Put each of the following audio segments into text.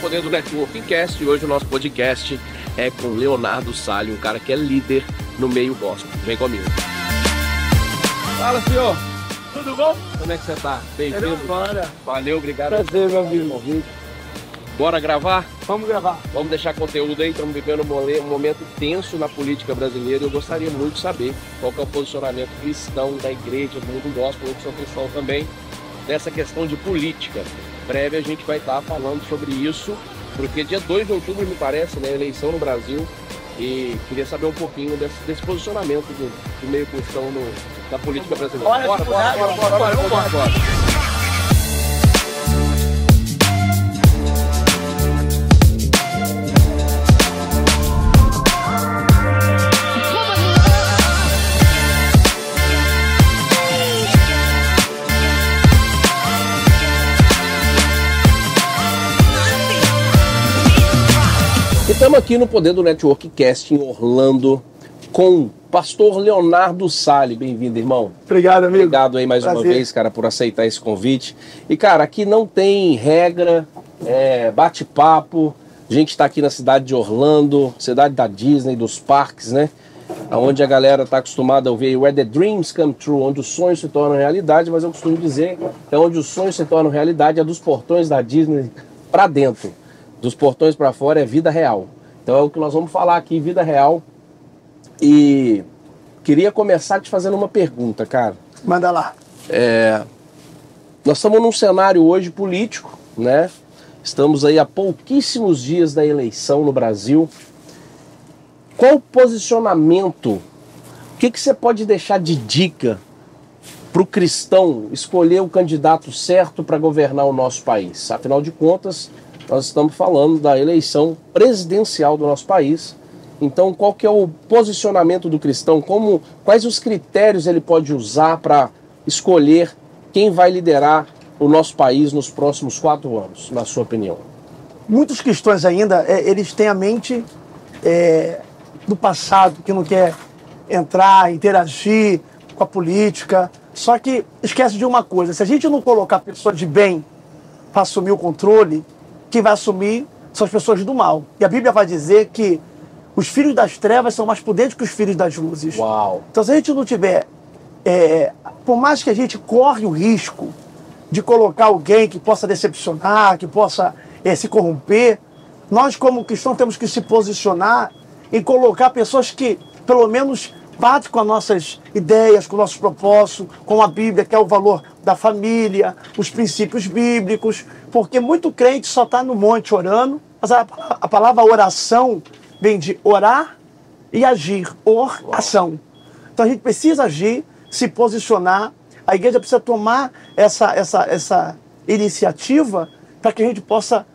Poder do Networking Cast e hoje o nosso podcast é com Leonardo Salles, um cara que é líder no meio gospel. Vem comigo. Fala, senhor. Tudo bom? Como é que você tá? Bem-vindo. Valeu, obrigado. Prazer, meu amigo. Bora gravar? Vamos gravar. Vamos deixar conteúdo aí, estamos vivendo um momento tenso na política brasileira e eu gostaria muito de saber qual é o posicionamento cristão da igreja, do mundo gospel, eu que sou cristão também, nessa questão de política. Breve a gente vai estar falando sobre isso, porque dia 2 de outubro, me parece, né, eleição no Brasil, e queria saber um pouquinho desse, desse posicionamento do, do meio cristão no, da política brasileira. Bora, bora, bora, bora, bora, bora, bora, bora. Estamos aqui no Poder do Network Cast em Orlando com pastor Leonardo Sale. Bem-vindo, irmão. Obrigado, amigo. Obrigado aí mais Prazer. uma vez, cara, por aceitar esse convite. E, cara, aqui não tem regra, é, bate-papo. A gente está aqui na cidade de Orlando, cidade da Disney, dos parques, né? Onde a galera está acostumada a ouvir Where the Dreams Come True, onde os sonhos se tornam realidade, mas eu costumo dizer que é onde os sonhos se tornam realidade é dos portões da Disney para dentro dos portões para fora é vida real. Então é o que nós vamos falar aqui, vida real. E queria começar te fazendo uma pergunta, cara. Manda lá. É, nós estamos num cenário hoje político, né? Estamos aí há pouquíssimos dias da eleição no Brasil. Qual o posicionamento? O que, que você pode deixar de dica para o cristão escolher o candidato certo para governar o nosso país? Afinal de contas, nós estamos falando da eleição presidencial do nosso país. Então, qual que é o posicionamento do cristão? Como, quais os critérios ele pode usar para escolher quem vai liderar o nosso país nos próximos quatro anos, na sua opinião? Muitos cristãos ainda, é, eles têm a mente é, do passado, que não quer entrar, interagir com a política. Só que esquece de uma coisa: se a gente não colocar pessoas de bem para assumir o controle, quem vai assumir são as pessoas do mal. E a Bíblia vai dizer que os filhos das trevas são mais prudentes que os filhos das luzes. Uau! Então, se a gente não tiver. É, por mais que a gente corre o risco de colocar alguém que possa decepcionar, que possa é, se corromper, nós, como cristãos, temos que se posicionar em colocar pessoas que, pelo menos, batem com as nossas ideias, com nossos propósitos, com a Bíblia, que é o valor da família, os princípios bíblicos, porque muito crente só está no monte orando, mas a, a, palavra oração vem de orar e agir, oração. Então a gente precisa agir, se posicionar, a igreja precisa tomar essa, essa, essa iniciativa para que a gente possa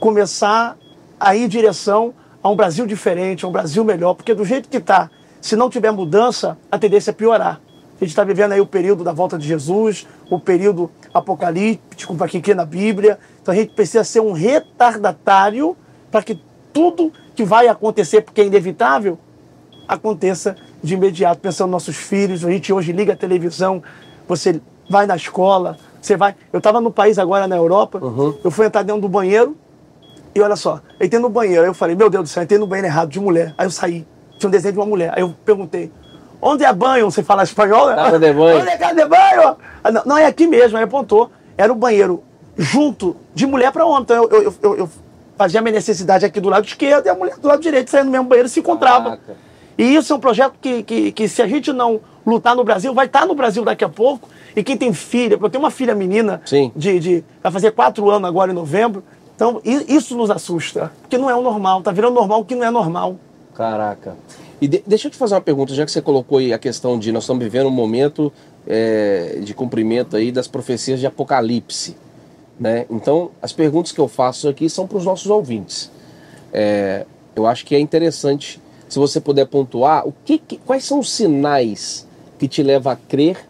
começar a ir em direção a um Brasil diferente, a um Brasil melhor, porque do jeito que está, se não tiver mudança, a tendência é piorar. A gente está vivendo aí o período da volta de Jesus, o período apocalíptico para quem crê na Bíblia. Então a gente precisa ser um retardatário para que tudo que vai acontecer, porque é inevitável, aconteça de imediato. Pensando nos nossos filhos, a gente hoje liga a televisão, você vai na escola, você vai. Eu estava no país agora na Europa, uhum. eu fui entrar dentro do banheiro e olha só, eu entrei no banheiro, aí eu falei, meu Deus do céu, eu entrei no banheiro errado de mulher. Aí eu saí, tinha um desenho de uma mulher. Aí eu perguntei, Onde é banho? Você fala espanhol? Casa de banho. Onde é casa de banho? Ah, não, não, é aqui mesmo, aí apontou. Era o banheiro junto de mulher para homem. Então eu, eu, eu, eu, fazia minha necessidade aqui do lado esquerdo e a mulher do lado direito, saindo no mesmo banheiro, se encontrava. Caraca. E isso é um projeto que, que, que, se a gente não lutar no Brasil, vai estar no Brasil daqui a pouco. E quem tem filha, eu tenho uma filha menina, Sim. De, de, vai fazer quatro anos agora em novembro. Então, isso nos assusta, porque não é o normal, tá virando normal o que não é normal. Caraca. E de, deixa eu te fazer uma pergunta, já que você colocou aí a questão de nós estamos vivendo um momento é, de cumprimento aí das profecias de Apocalipse. Né? Então, as perguntas que eu faço aqui são para os nossos ouvintes. É, eu acho que é interessante, se você puder pontuar, o que, que quais são os sinais que te levam a crer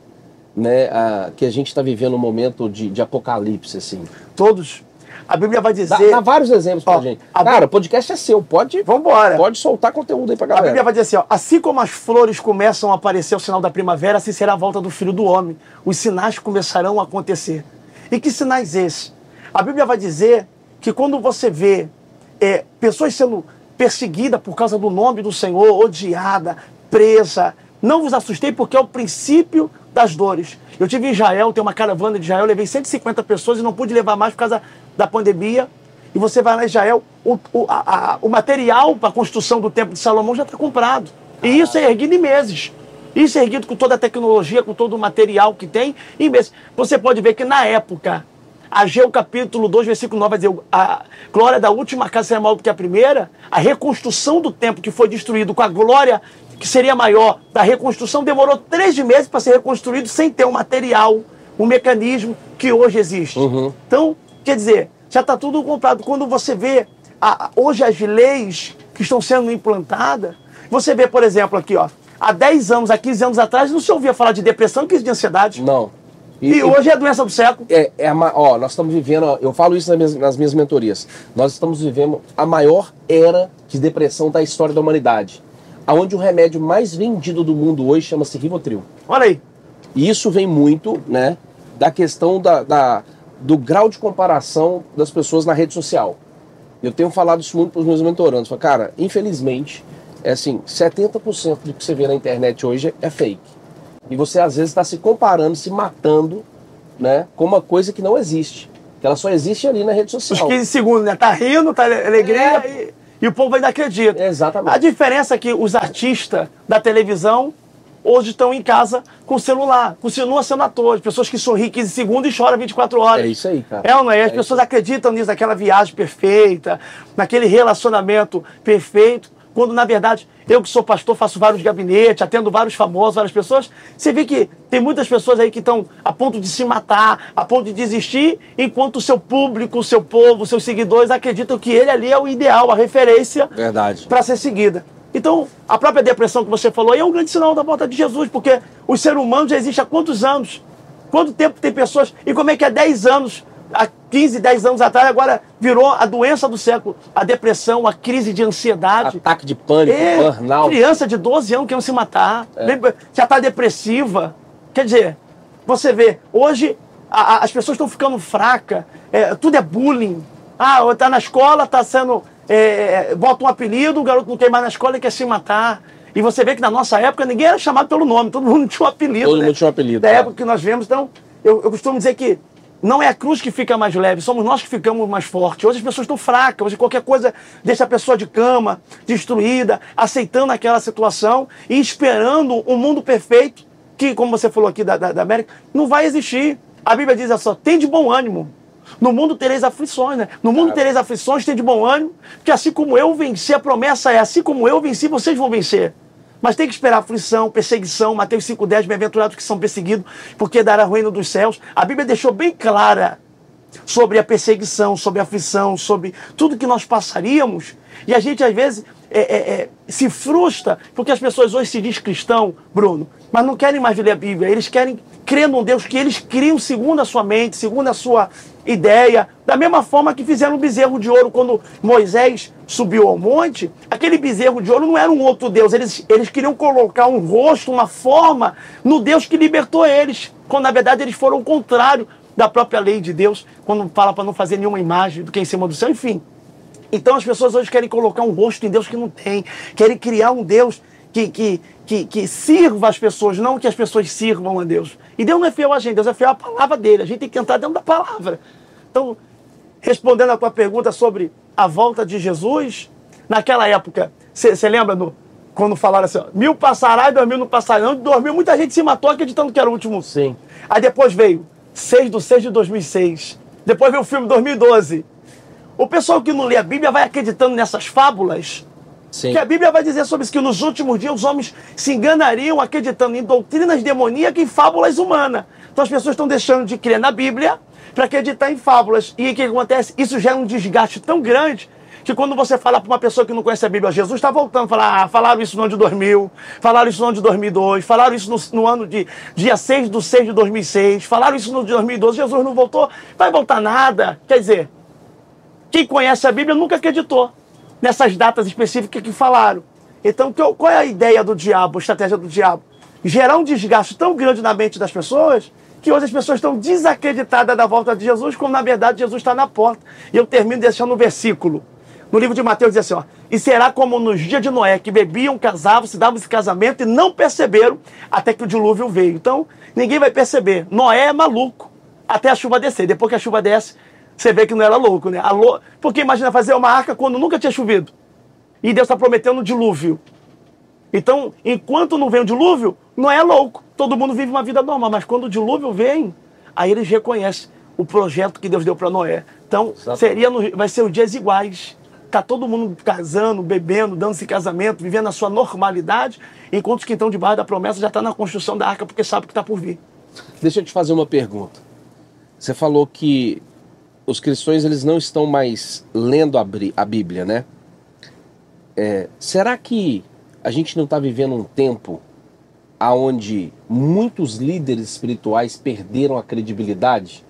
né, a, que a gente está vivendo um momento de, de apocalipse? Assim? Todos. A Bíblia vai dizer. Dá, dá vários exemplos pra ó, gente. Cara, o podcast é seu, pode. Vambora. Pode soltar conteúdo aí pra galera. A Bíblia vai dizer assim: ó, assim como as flores começam a aparecer ao sinal da primavera, assim será a volta do filho do homem. Os sinais começarão a acontecer. E que sinais esses? A Bíblia vai dizer que quando você vê é, pessoas sendo perseguidas por causa do nome do Senhor, odiada, presa, não vos assustei porque é o princípio das dores. Eu tive em Israel, tem uma caravana de Israel, levei 150 pessoas e não pude levar mais por causa da pandemia. E você vai lá em Israel, o, o, a, a, o material para a construção do Templo de Salomão já está comprado. E isso é erguido em meses. Isso é erguido com toda a tecnologia, com todo o material que tem em meses. Você pode ver que na época, Ageu capítulo 2, versículo 9 vai dizer: a glória da última casa será maior do que a primeira. A reconstrução do templo que foi destruído com a glória que seria maior da reconstrução demorou três meses para ser reconstruído sem ter o um material, um mecanismo que hoje existe. Uhum. Então, quer dizer, já está tudo comprado. Quando você vê a, hoje as leis que estão sendo implantadas, você vê, por exemplo, aqui, ó, há 10 anos, há 15 anos atrás, não se ouvia falar de depressão crise de ansiedade. Não. E, e, hoje é a doença do século. É, é a, ó, nós estamos vivendo, eu falo isso nas minhas, nas minhas mentorias, nós estamos vivendo a maior era de depressão da história da humanidade. Onde o remédio mais vendido do mundo hoje chama-se Rivotril. Olha aí. E isso vem muito, né, da questão da, da do grau de comparação das pessoas na rede social. Eu tenho falado isso muito para os meus mentorandos. Falo, cara, infelizmente, é assim, 70% do que você vê na internet hoje é fake. E você às vezes está se comparando, se matando, né, com uma coisa que não existe. Que ela só existe ali na rede social. Os 15 segundos, né? Tá rindo, tá alegria é. e, e, o povo ainda acredita. Exatamente. A diferença é que os artistas da televisão hoje estão em casa com o celular, continuam sendo atores, pessoas que sorriem 15 segundos e choram 24 horas. É isso aí, cara. É ou não é? As é pessoas acreditam nisso, naquela viagem perfeita, naquele relacionamento perfeito, quando na verdade eu que sou pastor faço vários gabinetes, atendo vários famosos, várias pessoas. Você vê que tem muitas pessoas aí que estão a ponto de se matar, a ponto de desistir, enquanto o seu público, o seu povo, os seus seguidores acreditam que ele ali é o ideal, a referência para ser seguida. Então, a própria depressão que você falou aí é um grande sinal da volta de Jesus, porque o ser humano já existe há quantos anos? Quanto tempo tem pessoas? E como é que há 10 anos, há 15, 10 anos atrás, agora virou a doença do século? A depressão, a crise de ansiedade. Ataque de pânico, é, burnout. Criança de 12 anos querendo se matar, é. já está depressiva. Quer dizer, você vê, hoje a, a, as pessoas estão ficando fracas, é, tudo é bullying. Ah, está na escola, está sendo é, bota um apelido, o garoto não quer mais na escola e quer se matar. E você vê que na nossa época ninguém era chamado pelo nome, todo mundo tinha um apelido. Todo né? mundo tinha um apelido. Da época que nós vemos, então, eu, eu costumo dizer que não é a cruz que fica mais leve, somos nós que ficamos mais fortes. Hoje as pessoas estão fracas, hoje qualquer coisa deixa a pessoa de cama, destruída, aceitando aquela situação e esperando um mundo perfeito, que, como você falou aqui da, da, da América, não vai existir. A Bíblia diz assim: tem de bom ânimo. No mundo tereis aflições, né? No mundo tereis aflições, tem de bom ânimo, porque assim como eu venci, a promessa é: assim como eu venci, vocês vão vencer. Mas tem que esperar aflição, perseguição. Mateus 5,10, bem-aventurados que são perseguidos, porque dará o reino dos céus. A Bíblia deixou bem clara sobre a perseguição, sobre a aflição, sobre tudo que nós passaríamos. E a gente, às vezes, é, é, é, se frustra, porque as pessoas hoje se diz cristão, Bruno, mas não querem mais ler a Bíblia. Eles querem crer num Deus que eles criam segundo a sua mente, segundo a sua ideia. Da mesma forma que fizeram o bezerro de ouro quando Moisés subiu ao monte. Aquele bezerro de ouro não era um outro Deus. Eles, eles queriam colocar um rosto, uma forma no Deus que libertou eles. Quando na verdade eles foram o contrário da própria lei de Deus, quando fala para não fazer nenhuma imagem do que é em cima do céu, enfim. Então as pessoas hoje querem colocar um rosto em Deus que não tem, querem criar um Deus que, que, que, que sirva as pessoas, não que as pessoas sirvam a Deus. E Deus não é fiel a gente, Deus é fiel à palavra dele. A gente tem que entrar dentro da palavra. Então, respondendo a tua pergunta sobre a volta de Jesus, naquela época, você lembra no, quando falaram assim, ó, mil passará e dois mil não passarão? De dois mil muita gente se matou acreditando que era o último. Sim. Aí depois veio 6 de 6 de 2006. Depois veio o filme 2012. O pessoal que não lê a Bíblia vai acreditando nessas fábulas Sim. Que a Bíblia vai dizer sobre isso, que nos últimos dias os homens se enganariam acreditando em doutrinas demoníacas e fábulas humanas. Então as pessoas estão deixando de crer na Bíblia para acreditar em fábulas. E o que acontece? Isso gera um desgaste tão grande que quando você fala para uma pessoa que não conhece a Bíblia, Jesus está voltando, falar, ah, falaram isso no ano de 2000, falaram isso no ano de 2002, falaram isso no, no, ano de dia 6 de 6 de 2006, falaram isso no de 2012, Jesus não voltou, vai voltar nada. Quer dizer, quem conhece a Bíblia nunca acreditou nessas datas específicas que falaram. Então, qual é a ideia do diabo, a estratégia do diabo? Gerar um desgaste tão grande na mente das pessoas que hoje as pessoas estão desacreditadas da volta de Jesus, quando na verdade Jesus está na porta. E eu termino deixando o versículo. No livro de Mateus diz assim: ó, E será como nos dias de Noé, que bebiam, casavam, se davam esse casamento e não perceberam até que o dilúvio veio. Então, ninguém vai perceber. Noé é maluco até a chuva descer. Depois que a chuva desce, você vê que não era louco, né? Porque imagina fazer uma arca quando nunca tinha chovido. E Deus está prometendo um dilúvio. Então, enquanto não vem o dilúvio, não é louco. Todo mundo vive uma vida normal. Mas quando o dilúvio vem, aí eles reconhecem o projeto que Deus deu para Noé. Então, seria no... vai ser os dias iguais. Tá todo mundo casando, bebendo, dando-se casamento, vivendo a sua normalidade, enquanto os que estão debaixo da promessa já estão tá na construção da arca porque sabe que está por vir. Deixa eu te fazer uma pergunta. Você falou que os cristãos eles não estão mais lendo a Bíblia, né? É, será que a gente não está vivendo um tempo aonde muitos líderes espirituais perderam a credibilidade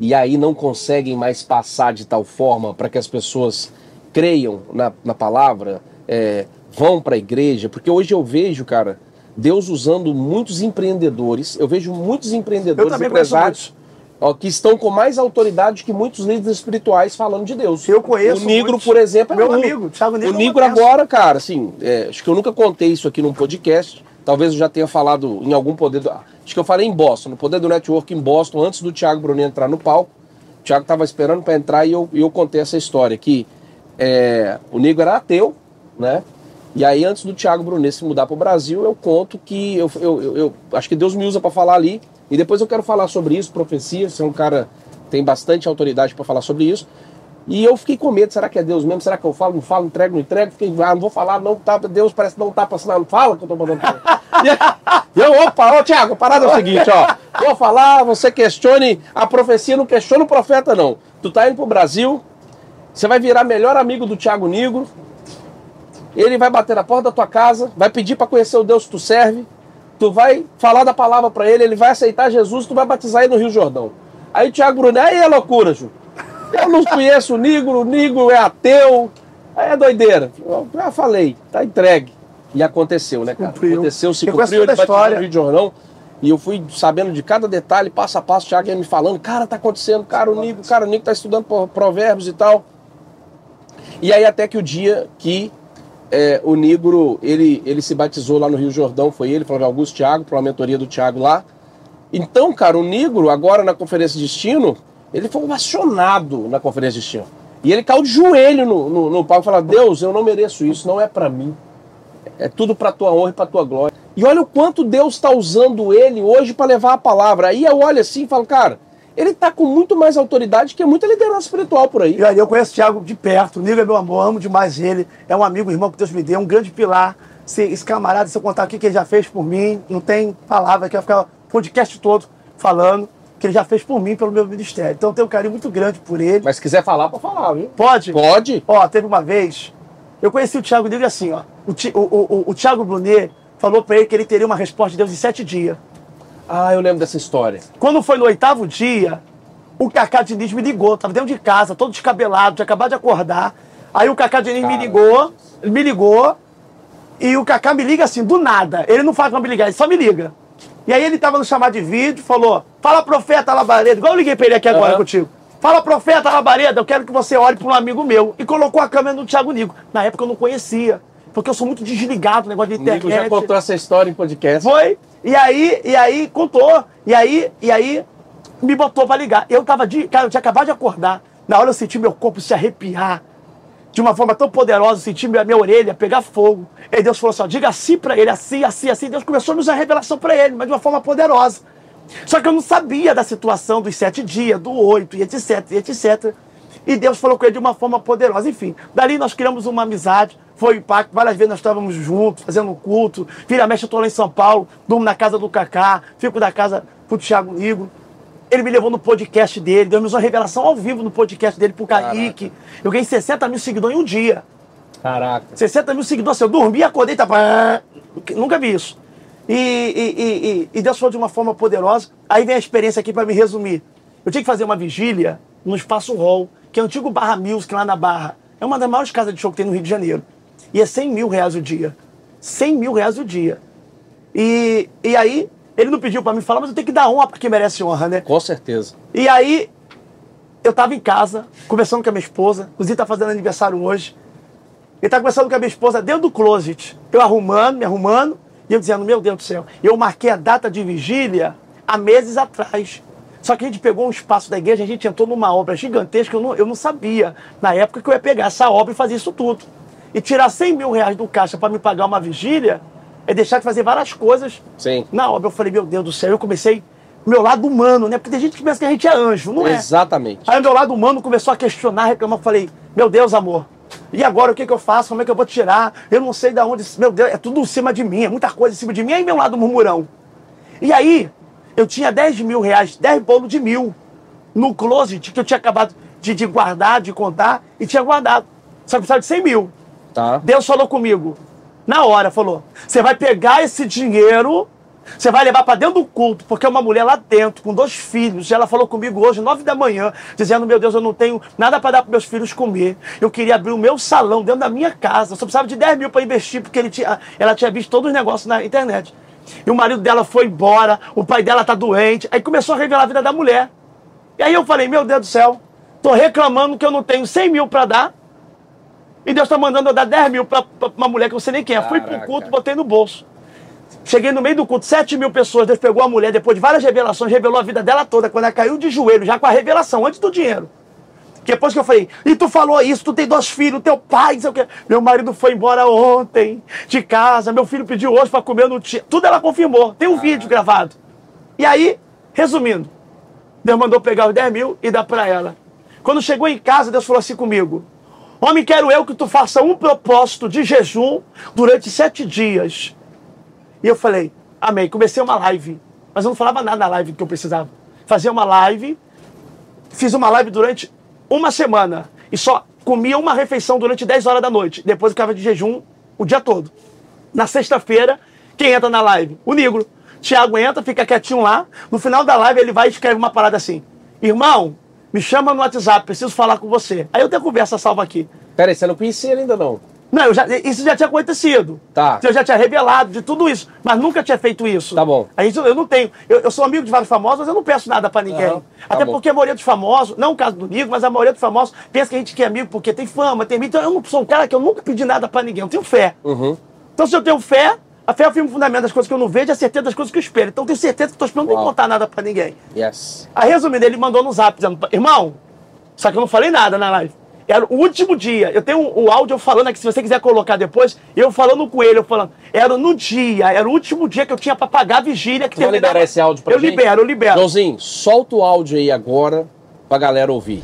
e aí não conseguem mais passar de tal forma para que as pessoas creiam na, na palavra, é, vão para a igreja? Porque hoje eu vejo, cara, Deus usando muitos empreendedores, eu vejo muitos empreendedores, empresários ó, que estão com mais autoridade que muitos líderes espirituais falando de Deus. Eu conheço. O Nigro, muitos. por exemplo, é meu um. amigo. Thiago Nigro o Nigro agora, cara, assim, é, acho que eu nunca contei isso aqui num podcast. Talvez eu já tenha falado em algum poder. Do, acho que eu falei em Boston, no poder do network em Boston, antes do Thiago Brunet entrar no palco. O Thiago estava esperando para entrar e eu, eu contei essa história que é, o Nigro era ateu, né? E aí, antes do Thiago Brunet se mudar para o Brasil, eu conto que eu, eu, eu, eu acho que Deus me usa para falar ali e depois eu quero falar sobre isso, profecia, você é um cara tem bastante autoridade para falar sobre isso. E eu fiquei com medo, será que é Deus mesmo? Será que eu falo, não falo, entrego, não entrego? Fiquei, ah, não vou falar, não tá, Deus parece que não tá passando, não fala que eu tô mandando. e eu, opa, ô Tiago, a parada é o seguinte, ó. Vou falar, você questione, a profecia não questiona o profeta, não. Tu tá indo pro Brasil, você vai virar melhor amigo do Tiago Negro, ele vai bater na porta da tua casa, vai pedir para conhecer o Deus que tu serve, tu vai falar da palavra para ele, ele vai aceitar Jesus, tu vai batizar ele no Rio Jordão. Aí o Tiago Brunet, aí é loucura, Ju. Eu não conheço o Negro, o Negro é ateu, aí é doideira. Eu já falei, tá entregue. E aconteceu, né, cara? Cumpriu. Aconteceu, se cumpriu, ele batizou no Rio Jordão. E eu fui sabendo de cada detalhe, passo a passo, o Thiago ia me falando, cara, tá acontecendo, cara, o Nico, cara, o Nico tá estudando provérbios e tal. E aí até que o dia que é, o Negro, ele, ele se batizou lá no Rio Jordão, foi ele, Flávio Augusto Thiago, para a mentoria do Thiago lá. Então, cara, o Negro, agora na Conferência de Destino, ele foi ovacionado na Conferência de Destino. E ele caiu de joelho no, no, no palco e falou: Deus, eu não mereço isso, não é para mim. É tudo para tua honra e para tua glória. E olha o quanto Deus está usando ele hoje para levar a palavra. Aí eu olho assim e falo, cara, ele está com muito mais autoridade que muita liderança espiritual por aí. E aí eu conheço o Thiago de perto, o Nível é meu amor, amo demais ele, é um amigo, irmão que Deus me deu, um grande pilar. Se, esse camarada, se eu contar o que ele já fez por mim, não tem palavra, que vai ficar o podcast todo falando que ele já fez por mim, pelo meu ministério. Então eu tenho um carinho muito grande por ele. Mas se quiser falar, pode falar, viu? Pode? Pode. Ó, teve uma vez, eu conheci o Thiago dele assim, ó. O, o, o, o Thiago Brunet falou para ele que ele teria uma resposta de Deus em sete dias. Ah, eu lembro dessa história. Quando foi no oitavo dia, o Cacá Diniz me ligou, tava dentro de casa, todo descabelado, tinha acabado de acordar. Aí o Cacá Diniz Cara. me ligou, me ligou, e o Cacá me liga assim, do nada. Ele não faz pra me ligar, ele só me liga. E aí ele tava no chamado de vídeo, falou, fala profeta Labareda, igual eu liguei pra ele aqui agora uhum. contigo. Fala profeta Labareda, eu quero que você olhe para um amigo meu. E colocou a câmera no Thiago Nico. Na época eu não conhecia, porque eu sou muito desligado no negócio de internet. O Nico já contou essa história em podcast. Foi, e aí, e aí contou, e aí, e aí me botou para ligar. Eu tava de. Cara, eu tinha acabado de acordar. Na hora eu senti meu corpo se arrepiar. De uma forma tão poderosa, senti minha, minha orelha pegar fogo. E Deus falou assim: ó, diga assim para ele, assim, assim, assim. Deus começou a nos dar revelação para ele, mas de uma forma poderosa. Só que eu não sabia da situação dos sete dias, do oito, e etc, e etc. E Deus falou com ele de uma forma poderosa. Enfim, dali nós criamos uma amizade, foi o impacto. Várias vezes nós estávamos juntos, fazendo um culto. Vira mexe, eu estou lá em São Paulo, durmo na casa do Cacá, fico da casa pro Thiago Nigo. Ele me levou no podcast dele, deu uma revelação ao vivo no podcast dele pro Kaique. Eu ganhei 60 mil seguidores em um dia. Caraca. 60 mil seguidores. Eu dormi, acordei, tava. Nunca vi isso. E, e, e, e, Deus falou de uma forma poderosa. Aí vem a experiência aqui para me resumir. Eu tinha que fazer uma vigília no Espaço Hall, que é o antigo Barra Music lá na Barra. É uma das maiores casas de show que tem no Rio de Janeiro. E é 100 mil reais o dia. 100 mil reais o dia. E, e aí Ele não pediu para mim falar, mas eu tenho que dar honra para quem merece honra, né? Com certeza. E aí, eu tava em casa, conversando com a minha esposa. Inclusive, tá fazendo aniversário hoje. Ele tá conversando com a minha esposa dentro do closet. Eu arrumando, me arrumando. E eu dizendo, meu Deus do céu. Eu marquei a data de vigília há meses atrás. Só que a gente pegou um espaço da igreja, a gente entrou numa obra gigantesca. Eu não, eu não sabia, na época, que eu ia pegar essa obra e fazer isso tudo. E tirar 100 mil reais do caixa para me pagar uma vigília é deixar de fazer várias coisas Sim. na obra. Eu falei, meu Deus do céu. Eu comecei, meu lado humano, né? Porque tem gente que pensa que a gente é anjo, não é? Exatamente. Aí o meu lado humano começou a questionar, reclamar. Eu falei, meu Deus, amor, e agora o que, que eu faço? Como é que eu vou tirar? Eu não sei de onde. Meu Deus, é tudo em cima de mim, é muita coisa em cima de mim. Aí meu lado murmurão. E aí, eu tinha 10 mil reais, 10 bolos de mil no closet que eu tinha acabado de, de guardar, de contar, e tinha guardado. Só que precisava de 100 mil. Tá. Deus falou comigo. Na hora, falou: você vai pegar esse dinheiro, você vai levar para dentro do culto, porque é uma mulher lá dentro, com dois filhos. E ela falou comigo hoje, nove da manhã, dizendo: Meu Deus, eu não tenho nada para dar para meus filhos comer. Eu queria abrir o meu salão dentro da minha casa. Eu só precisava de 10 mil para investir, porque ele tinha, ela tinha visto todos os negócios na internet. E o marido dela foi embora, o pai dela tá doente. Aí começou a revelar a vida da mulher. E aí eu falei: Meu Deus do céu, tô reclamando que eu não tenho 100 mil para dar. E Deus está mandando eu dar 10 mil para uma mulher que eu sei nem quem é. Fui pro culto, botei no bolso. Cheguei no meio do culto, 7 mil pessoas. Deus pegou a mulher, depois de várias revelações, revelou a vida dela toda. Quando ela caiu de joelho, já com a revelação, antes do dinheiro. Depois que eu falei, e tu falou isso, tu tem dois filhos, teu pai, não sei o quê. Meu marido foi embora ontem de casa, meu filho pediu hoje para comer no dia. Tudo ela confirmou, tem um vídeo gravado. E aí, resumindo, Deus mandou pegar os 10 mil e dar para ela. Quando chegou em casa, Deus falou assim comigo: Homem, quero eu que tu faça um propósito de jejum durante sete dias. E eu falei, amém. Comecei uma live, mas eu não falava nada na live que eu precisava. Fazia uma live, fiz uma live durante uma semana e só comia uma refeição durante 10 horas da noite. Depois ficava de jejum o dia todo. Na sexta-feira, quem entra na live? O negro. Tiago entra, fica quietinho lá. No final da live, ele vai e escreve uma parada assim: Irmão, me chama no WhatsApp, preciso falar com você. Aí eu tenho a conversa salva aqui. Pera aí, você não conhecia ele ainda não? Não, já, isso já tinha acontecido. Tá. Eu já tinha revelado de tudo isso, mas nunca tinha feito isso. Tá bom. Aí isso eu não tenho. Eu, eu sou amigo de vários famosos, mas eu não peço nada pra ninguém. Aham, tá Até bom. porque a maioria dos famosos, não o caso do Nico, mas a maioria dos famosos pensa que a gente quer amigo porque tem fama, tem mídia. Então eu não sou um cara que eu nunca pedi nada pra ninguém, eu tenho fé. Uhum. Então se eu tenho fé, a fé é o firme fundamento das coisas que eu não vejo e a certeza das coisas que eu espero. Então eu tenho certeza que estou esperando não Uau. contar nada pra ninguém. Yes. Aí, resumindo, ele mandou no zap dizendo, irmão, só que eu não falei nada na live. Era o último dia. Eu tenho o áudio eu falando aqui, se você quiser colocar depois, eu falando com ele, eu falando. Era no dia, era o último dia que eu tinha pra pagar a vigília. Que Tu vai terminava- liberar esse áudio pra Eu gente? libero, eu libero. Joãozinho, solta o áudio aí agora pra galera ouvir.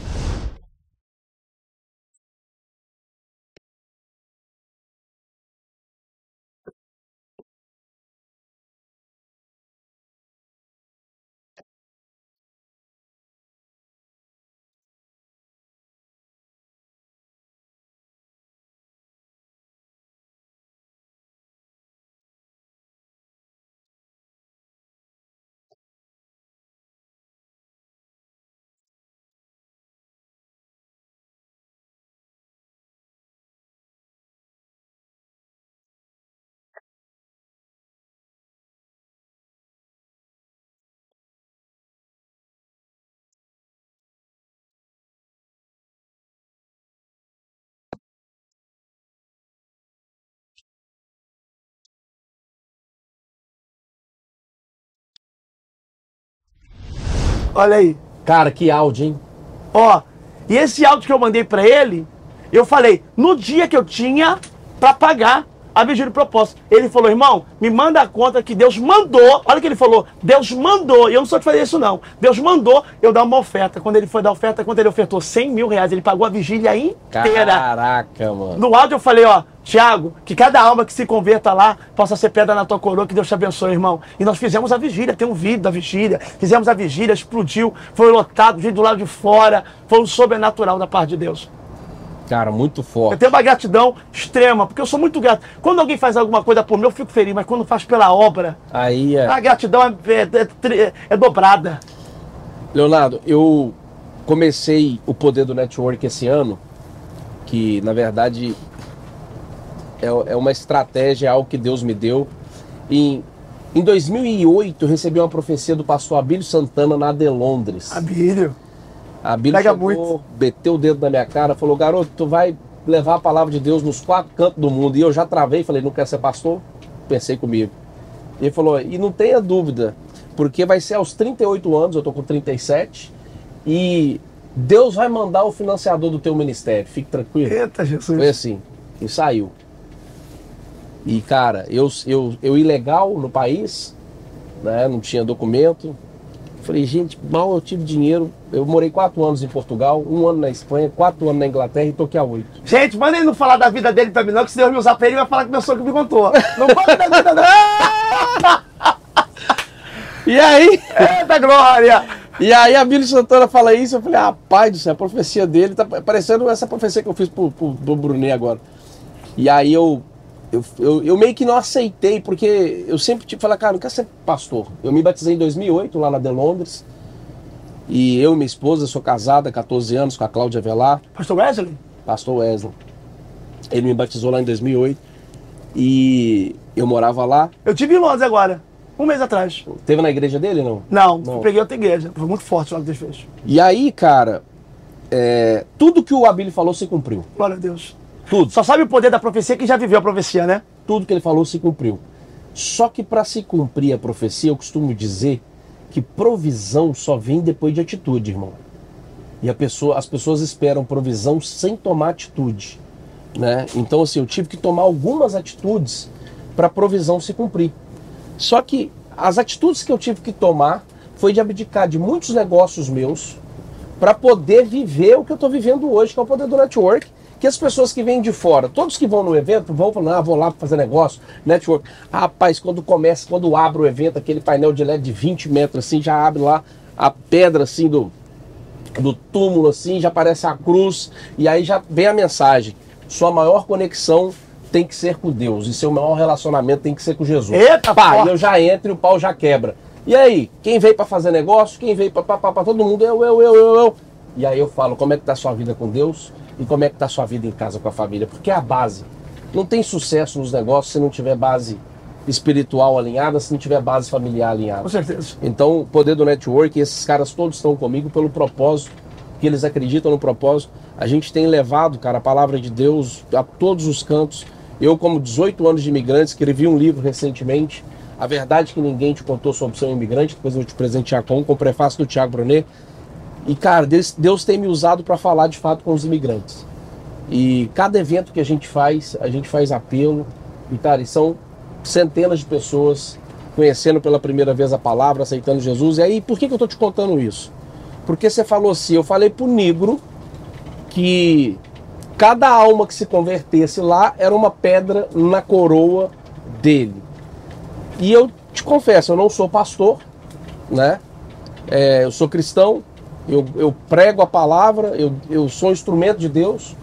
Olha aí. Cara, que áudio, hein? Ó, e esse áudio que eu mandei pra ele, eu falei, no dia que eu tinha pra pagar a vigília do propósito. Ele falou, irmão, me manda a conta que Deus mandou. Olha o que ele falou. Deus mandou. E eu não sou de fazer isso, não. Deus mandou eu dar uma oferta. Quando ele foi dar oferta, quando ele ofertou 100 mil reais, ele pagou a vigília inteira. Caraca, mano. No áudio eu falei, ó, Tiago, que cada alma que se converta lá possa ser pedra na tua coroa, que Deus te abençoe, irmão. E nós fizemos a vigília, tem um vídeo da vigília. Fizemos a vigília, explodiu, foi lotado, gente do lado de fora. Foi um sobrenatural da parte de Deus. Cara, muito Eu forte. tenho uma gratidão extrema, porque eu sou muito grato. Quando alguém faz alguma coisa por mim, eu fico feliz, mas quando faz pela obra, Aí é. a gratidão é, é- é é dobrada. Leonardo, eu comecei o poder do network esse ano, que na verdade é, é uma estratégia, é algo que Deus me deu. Em Em 2008, eu recebi uma profecia do pastor Abílio Santana na de Londres. Abílio. Abílio Pega chegou, muito. meteu o dedo na minha cara, falou, garoto, tu vai levar a palavra de Deus nos quatro cantos do mundo. E eu já travei, falei, não quer ser pastor? Pensei comigo. E ele falou, e não tenha dúvida, porque vai ser aos 38 anos, eu tô com 37, e Deus vai mandar o financiador do teu ministério, fique tranquilo. Eita, Jesus. Foi assim, e saiu. E cara, eu, eu, eu ilegal no país, né? Não tinha documento. Falei, gente, mal eu tive dinheiro. Eu morei quatro anos em Portugal, um ano na Espanha, quatro anos na Inglaterra e aqui há oito. Gente, manda ele não falar da vida dele também, não, que se Deus me usar pra ele, vai falar que meu sogro me contou. Não fala da vida, não. E aí, Eita glória! e aí a Bíblia Santana fala isso, eu falei, rapaz do céu, a profecia dele tá parecendo essa profecia que eu fiz pro, pro, pro Brunet agora. E aí eu, eu, eu, eu meio que não aceitei, porque eu sempre tipo, falei, cara, não quero ser pastor. Eu me batizei em 2008, lá na de Londres. E eu e minha esposa, sou casada há 14 anos com a Cláudia Velar, Pastor Wesley? pastor Wesley. Ele me batizou lá em 2008 e eu morava lá. Eu tive em Londres agora, um mês atrás. Teve na igreja dele, não? Não, Não. eu peguei outra igreja. Foi muito forte lá que Deus fez. E aí, cara, é, tudo que o Abílio falou se cumpriu. Glória a Deus. Tudo. Só sabe o poder da profecia quem já viveu a profecia, né? Tudo que ele falou se cumpriu. Só que para se cumprir a profecia, eu costumo dizer que provisão só vem depois de atitude, irmão. E a pessoa, as pessoas esperam provisão sem tomar atitude, né? Então assim, eu tive que tomar algumas atitudes para a provisão se cumprir. Só que as atitudes que eu tive que tomar foi de abdicar de muitos negócios meus para poder viver o que eu estou vivendo hoje, que é o poder do network. Que as pessoas que vêm de fora, todos que vão no evento, vão falando, ah, vou lá fazer negócio, network. Rapaz, quando começa, quando abre o evento, aquele painel de LED de 20 metros, assim, já abre lá a pedra, assim, do, do túmulo, assim, já aparece a cruz, e aí já vem a mensagem. Sua maior conexão tem que ser com Deus, e seu maior relacionamento tem que ser com Jesus. Eita, Pá, forte. e eu já entro e o pau já quebra. E aí, quem veio para fazer negócio, quem veio para todo mundo, eu, eu, eu, eu, eu. E aí eu falo, como é que tá a sua vida com Deus e como é que tá a sua vida em casa com a família? Porque é a base. Não tem sucesso nos negócios se não tiver base espiritual alinhada, se não tiver base familiar alinhada. Com certeza. Então, o poder do network, esses caras todos estão comigo pelo propósito, que eles acreditam no propósito. A gente tem levado, cara, a palavra de Deus a todos os cantos. Eu, como 18 anos de imigrante, escrevi um livro recentemente, A Verdade que Ninguém Te Contou sobre Ser um Imigrante, depois eu vou te presentear com, com o prefácio do Tiago Brunet. E, cara, Deus, Deus tem me usado para falar de fato com os imigrantes. E cada evento que a gente faz, a gente faz apelo. E, cara, e são centenas de pessoas conhecendo pela primeira vez a palavra, aceitando Jesus. E aí, por que, que eu tô te contando isso? Porque você falou assim, eu falei pro negro que cada alma que se convertesse lá era uma pedra na coroa dele. E eu te confesso, eu não sou pastor, né? É, eu sou cristão, eu, eu prego a palavra, eu, eu sou um instrumento de Deus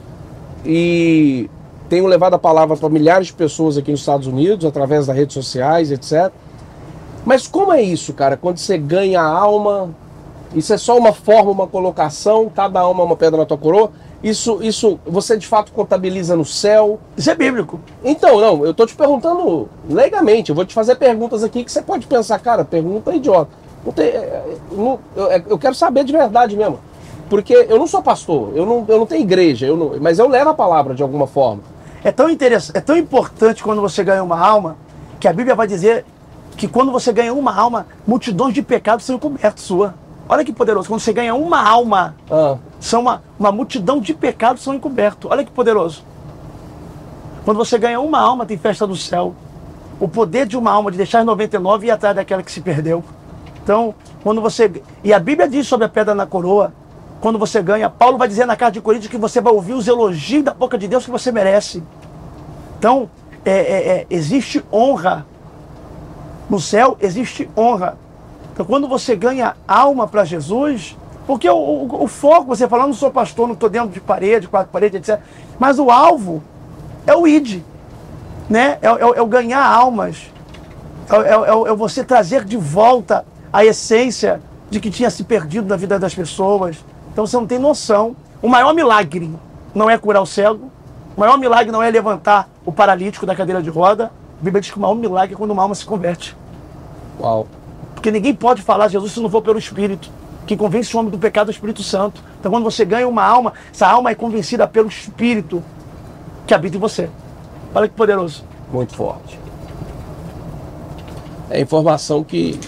e tenho levado a palavra para milhares de pessoas aqui nos Estados Unidos, através das redes sociais, etc. Mas como é isso, cara? Quando você ganha a alma, isso é só uma forma, uma colocação, cada alma é uma pedra na tua coroa. Isso, isso você de fato contabiliza no céu. Isso é bíblico. Então, não, eu tô te perguntando legalmente. Eu vou te fazer perguntas aqui que você pode pensar, cara, pergunta idiota. Não tem, é, é, não- eu, é, eu quero saber de verdade mesmo. Porque eu não sou pastor, eu não, eu não tenho igreja, eu não, mas eu levo a palavra de alguma forma. É tão interessante, é tão importante quando você ganha uma alma, que a Bíblia vai dizer que quando você ganha uma alma, multidões de pecados são cobertos sua. Olha que poderoso. Quando você ganha uma alma, Ah, são uma, uma multidão de pecados são encobertos. Olha que poderoso. Quando você ganha uma alma, tem festa do céu. O poder de uma alma de deixar 99 e ir atrás daquela que se perdeu. Então, quando você. E a Bíblia diz sobre a pedra na coroa. Quando você ganha, Paulo vai dizer na carta de Coríntios que você vai ouvir os elogios da boca de Deus que você merece. Então, é, é, é, existe honra. No céu existe honra. Então, quando você ganha alma para Jesus, porque o, o- o foco, você falando, não sou pastor, não estou dentro de parede, quatro paredes, etc. Mas o alvo é o ID, né? É, é o- é o ganhar almas, é, é é é você trazer de volta a essência de que tinha se perdido na vida das pessoas. Então você não tem noção. O maior milagre não é curar o cego, o maior milagre não é levantar o paralítico da cadeira de roda. A Bíblia diz que o maior milagre é quando uma alma se converte. Uau. Porque ninguém pode falar Jesus se não for pelo Espírito. Que convence o homem do pecado é o Espírito Santo. Então, quando você ganha uma alma, essa alma é convencida pelo Espírito que habita em você. Olha que poderoso. Muito forte. É informação que,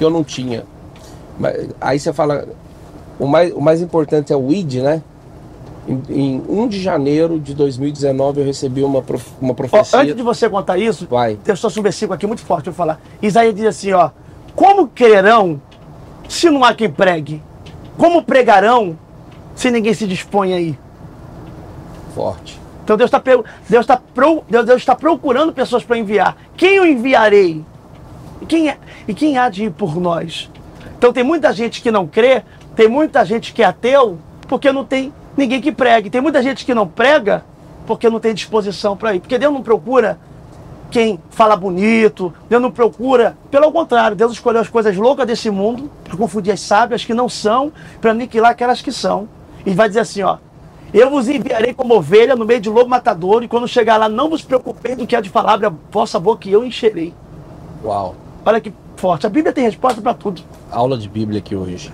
que eu não tinha. Mas, aí você fala, o mais, o mais importante é o ID, né? Em, em 1 de janeiro de 2019 eu recebi uma, prof, uma Ó, profecia. antes de você contar isso, Vai. tem só um versículo aqui muito forte, eu vou falar. Isaías diz assim, ó. Como crerão se não há quem pregue? Como pregarão se ninguém se dispõe aí? Forte. Então Deus está Deus tá Deus, Deus está procurando pessoas para enviar. Quem eu enviarei? E quem, é, e quem há de ir por nós? Então tem muita gente que não crê, tem muita gente que é ateu, porque não tem ninguém que pregue. Tem muita gente que não prega porque não tem disposição para ir. Porque Deus não procura quem fala bonito, Deus não procura. Pelo contrário, Deus escolheu as coisas loucas desse mundo para confundir as sábias que não são, para aniquilar aquelas que são. E vai dizer assim, ó. Eu vos enviarei como ovelha no meio de lobo matador, e quando chegar lá, não vos preocupeis do que há de falar, abre a vossa boca e eu encherei. Uau. Olha que forte. A Bíblia tem resposta para tudo. Aula de Bíblia aqui hoje.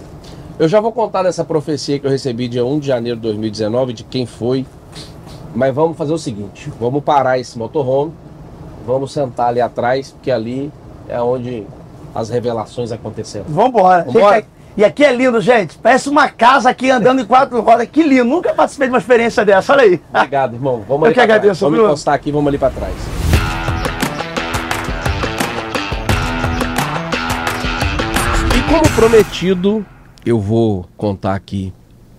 Eu já vou contar dessa profecia que eu recebi dia 1 de janeiro de 2019, de quem foi. Mas vamos fazer o seguinte: vamos parar esse motorhome, vamos sentar ali atrás, porque ali é onde as revelações aconteceram. Vambora. Vambora. Gente, E aqui é lindo, gente. Parece uma casa aqui andando em quatro rodas. Que lindo. Nunca participei de uma experiência dessa. Olha aí. Obrigado, irmão. Vamos Eu ali que pra trás. agradeço, Vamos encostar aqui, vamos ali para trás. Como prometido, eu vou contar aqui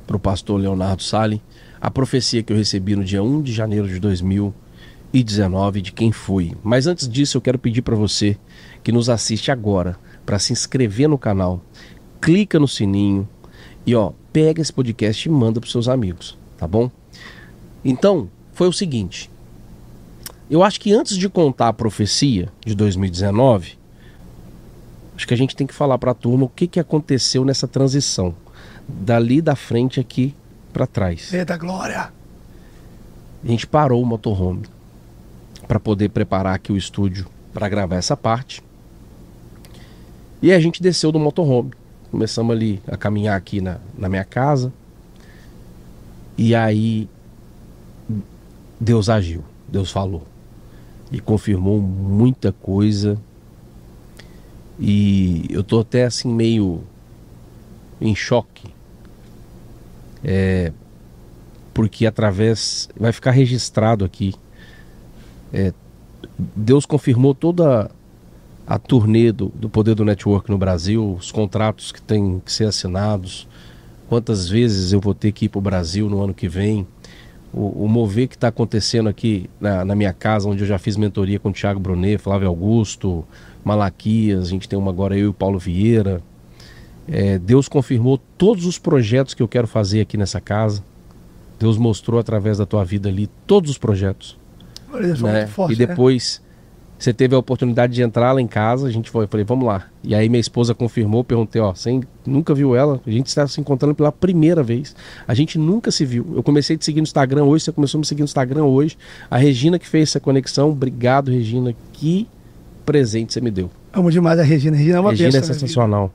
para o pastor Leonardo Sali a profecia que eu recebi no dia 1 de janeiro de 2019 de quem foi. Mas antes disso, eu quero pedir para você que nos assiste agora para se inscrever no canal, clica no sininho e ó, pega esse podcast e manda para seus amigos, tá bom? Então, foi o seguinte. Eu acho que antes de contar a profecia de 2019, acho que a gente tem que falar para a turma o que, que aconteceu nessa transição. Dali da frente aqui para trás. Eita glória. A gente parou o motorhome para poder preparar aqui o estúdio para gravar essa parte. E a gente desceu do motorhome. Começamos ali a caminhar aqui na, na minha casa. E aí Deus agiu, Deus falou. E confirmou muita coisa. E eu tô até assim meio em choque. É, porque através vai ficar registrado aqui. É, Deus confirmou toda a turnê do, do Poder do Network no Brasil, os contratos que têm que ser assinados, quantas vezes eu vou ter que ir para o Brasil no ano que vem, o, o mover que está acontecendo aqui na, na minha casa, onde eu já fiz mentoria com o Thiago Brunet, Flávio Augusto, Malaquias, a gente tem uma agora eu e o Paulo Vieira. É, Deus confirmou todos os projetos que eu quero fazer aqui nessa casa. Deus mostrou através da tua vida ali todos os projetos. Né? forte, e depois você teve a oportunidade de entrar lá em casa, a gente foi, eu falei, vamos lá. E aí minha esposa confirmou, perguntei, ó, você nunca viu ela? A gente está se encontrando pela primeira vez. A gente nunca se viu. Eu comecei a te seguir no Instagram hoje, você começou a me seguir no Instagram hoje. A Regina que fez essa conexão, obrigado, Regina. Que presente você me deu. Amo demais a Regina. Regina é uma Regina é né, sensacional.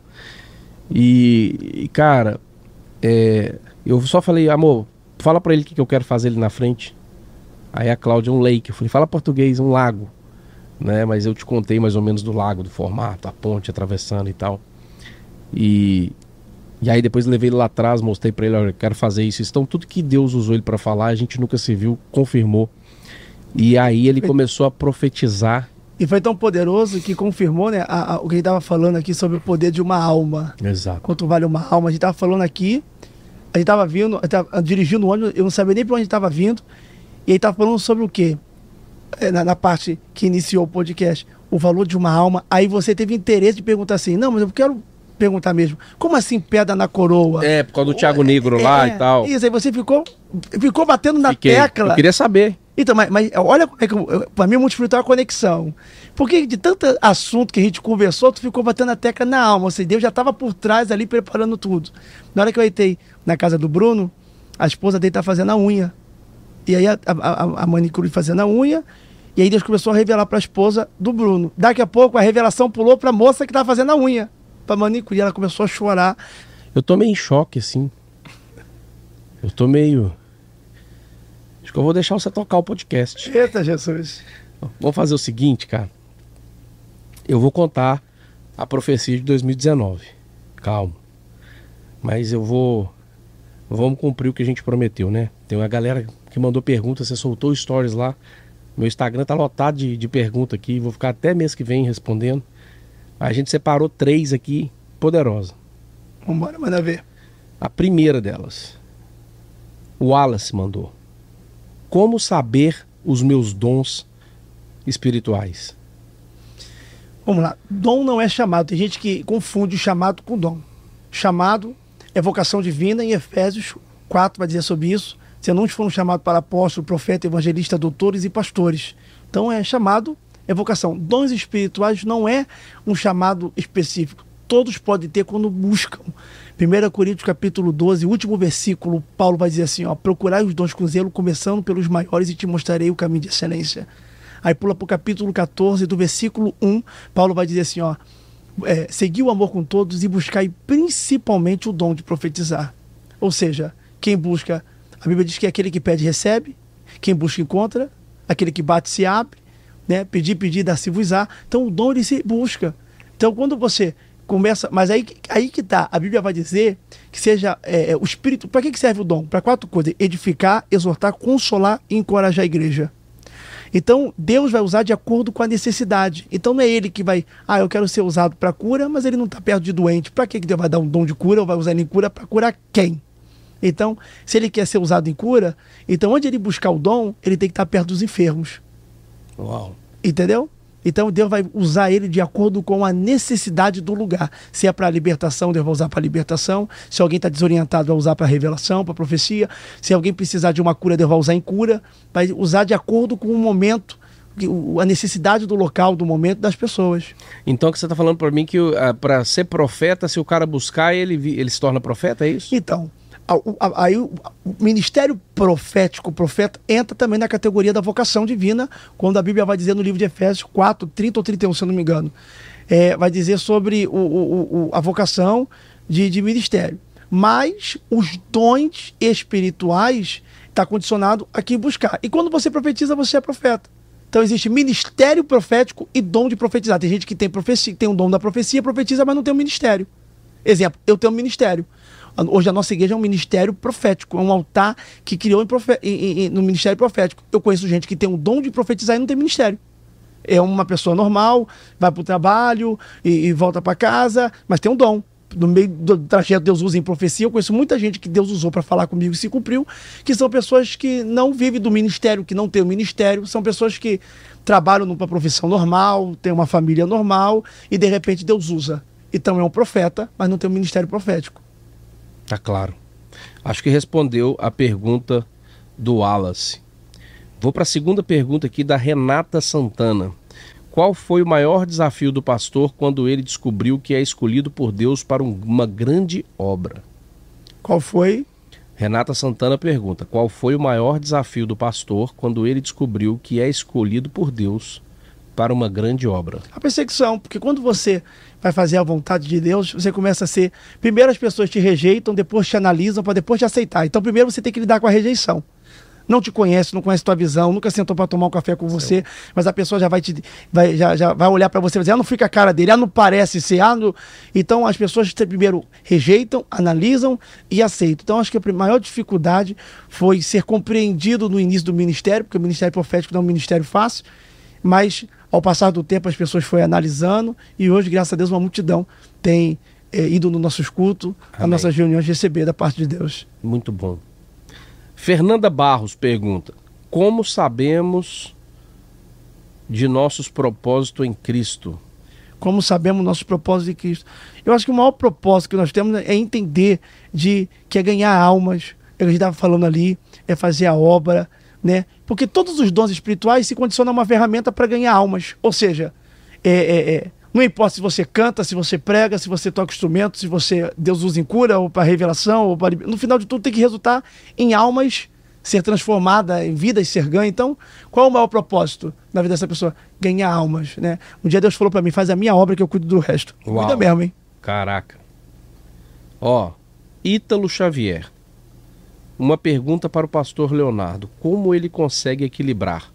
E, e, cara, é, eu só falei, amor, fala pra ele o que que eu quero fazer ali na frente. Aí a Cláudia, um lake. Eu falei, fala português, um lago. Né? Mas eu te contei mais ou menos do lago, do formato, a ponte atravessando e tal. E, e aí depois levei ele lá atrás, mostrei pra ele, olha, eu quero fazer isso. Então tudo que Deus usou ele pra falar, a gente nunca se viu, confirmou. E aí ele começou a profetizar. E foi tão poderoso que confirmou né, a- a- o que a gente estava falando aqui sobre o poder de uma alma. Exato. Quanto vale uma alma? A gente estava falando aqui, a gente estava vindo, tava dirigindo o ônibus, eu não sabia nem para onde estava vindo. E aí estava falando sobre o quê? É, Na, na parte que iniciou o podcast, o valor de uma alma. Aí você teve interesse de perguntar assim: não, mas eu quero perguntar mesmo, como assim pedra na coroa? É, por causa do Thiago Negro lá É, e tal. Isso, aí você ficou, ficou batendo na Fiquei. tecla. Eu queria saber. Então, mas, mas olha é que. Pra mim, o mundo espiritual é a conexão. Porque de tanto assunto que a gente conversou, tu ficou batendo a tecla na alma. Ou seja, Deus já estava por trás ali preparando tudo. Na hora que eu entrei na casa do Bruno, a esposa dele tá fazendo a unha. E aí a, a, a- a manicure fazendo a unha. E aí Deus começou a revelar para a esposa do Bruno. Daqui a pouco a revelação pulou para a moça que estava fazendo a unha, para manicure. Ela começou a chorar. Eu tô meio em choque, assim. Eu tô meio. Acho que eu vou deixar você tocar o podcast. Eita, Jesus. Vamos fazer o seguinte, cara. Eu vou contar a profecia de 2019. Calma. Mas eu vou. Vamos cumprir o que a gente prometeu, né? Tem uma galera que mandou perguntas, você soltou stories lá. Meu Instagram tá lotado de, de perguntas aqui. Vou ficar até mês que vem respondendo. A gente separou três aqui, poderosa. Vambora, manda ver. A primeira delas. O Wallace mandou. Como saber os meus dons espirituais? Vamos lá. Dom não é chamado. Tem gente que confunde o chamado com dom. Chamado é vocação divina. Em Efésios 4 vai dizer sobre isso. Se não foram chamados para apóstolo, profeta, evangelista, doutores e pastores. Então é chamado, é vocação. Dons espirituais não é um chamado específico. Todos podem ter quando buscam. 1 Coríntios capítulo 12, último versículo, Paulo vai dizer assim, ó, procurai os dons com zelo, começando pelos maiores e te mostrarei o caminho de excelência. Aí pula para o capítulo 14, do versículo 1, Paulo vai dizer assim, ó, é, seguir o amor com todos e buscar principalmente o dom de profetizar. Ou seja, quem busca, a Bíblia diz que é aquele que pede recebe, quem busca encontra, aquele que bate se abre, né? Pedir, pedir, dar-se-vos-á. Então o dom ele se busca. Então quando você começa, mas aí, aí que tá, a Bíblia vai dizer que seja é, o Espírito, para que, que serve o dom? Para quatro coisas, edificar, exortar, consolar e encorajar a igreja. Então, Deus vai usar de acordo com a necessidade. Então, não é ele que vai, ah, eu quero ser usado para cura, mas ele não está perto de doente. Para que Deus vai dar um dom de cura ou vai usar ele em cura? Para curar quem? Então, se ele quer ser usado em cura, então onde ele buscar o dom, ele tem que estar perto dos enfermos. Uau. Entendeu? Então Deus vai usar ele de acordo com a necessidade do lugar. Se é para libertação, Deus vai usar para libertação. Se alguém está desorientado, vai usar para revelação, para profecia. Se alguém precisar de uma cura, Deus vai usar em cura. Vai usar de acordo com o momento, a necessidade do local, do momento das pessoas. Então, que você está falando para mim que para ser profeta, se o cara buscar, ele, ele se torna profeta, é isso? Então, aí o ministério profético, o profeta, entra também na categoria da vocação divina, quando a Bíblia vai dizer no livro de Efésios 4, 30 ou 31, se eu não me engano, é, vai dizer sobre o, o, o, a vocação de, de ministério. Mas os dons espirituais está condicionado a quem buscar. E quando você profetiza, você é profeta. Então existe ministério profético e dom de profetizar. Tem gente que tem profecia, tem um dom da profecia, profetiza, mas não tem um ministério. Exemplo, eu tenho um ministério. Hoje a nossa igreja é um ministério profético, é um altar que criou em profe... em, em, no ministério profético. Eu conheço gente que tem um dom de profetizar e não tem ministério. É uma pessoa normal, vai para o trabalho e, e volta para casa, mas tem um dom. No meio do trajeto Deus usa em profecia, eu conheço muita gente que Deus usou para falar comigo e se cumpriu, que são pessoas que não vivem do ministério, que não têm o ministério, são pessoas que trabalham numa profissão normal, têm uma família normal e de repente Deus usa. Então é um profeta, mas não tem um ministério profético. Tá claro. Acho que respondeu a pergunta do Wallace. Vou para a segunda pergunta aqui da Renata Santana. Qual foi o maior desafio do pastor quando ele descobriu que é escolhido por Deus para uma grande obra? Qual foi? Renata Santana pergunta: Qual foi o maior desafio do pastor quando ele descobriu que é escolhido por Deus para uma grande obra? A perseguição, porque quando você vai fazer a vontade de Deus, você começa a ser. Primeiro as pessoas te rejeitam, depois te analisam, para depois te aceitar. Então, primeiro você tem que lidar com a rejeição. Não te conhece, não conhece tua visão, nunca sentou para tomar um café com você, Sim. mas a pessoa já vai te vai, já, já vai olhar para você e dizer, ah, não fica a cara dele, ah, não parece ser, ah, não... então as pessoas primeiro rejeitam, analisam e aceitam. Então acho que a maior dificuldade foi ser compreendido no início do ministério, porque o ministério profético não é um ministério fácil, mas ao passar do tempo, as pessoas foram analisando e hoje, graças a Deus, uma multidão tem é, ido nos nossos cultos, nas nossas reuniões, receber da parte de Deus. Muito bom. Fernanda Barros pergunta: Como sabemos de nossos propósitos em Cristo? Como sabemos nossos propósitos em Cristo? Eu acho que o maior propósito que nós temos é entender de que é ganhar almas, é a gente estava falando ali, é fazer a obra, né? Porque todos os dons espirituais se condicionam a uma ferramenta para ganhar almas. Ou seja, é, é, é, não importa se você canta, se você prega, se você toca instrumento, se você Deus usa em cura ou para revelação, ou pra, no final de tudo tem que resultar em almas ser transformada em vida e ser ganha. Então, qual é o maior propósito na vida dessa pessoa? Ganhar almas, né? Um dia Deus falou para mim, faz a minha obra que eu cuido do resto. Uau. Cuida mesmo, hein? Caraca. Ó, Ítalo Xavier. Uma pergunta para o pastor Leonardo: como ele consegue equilibrar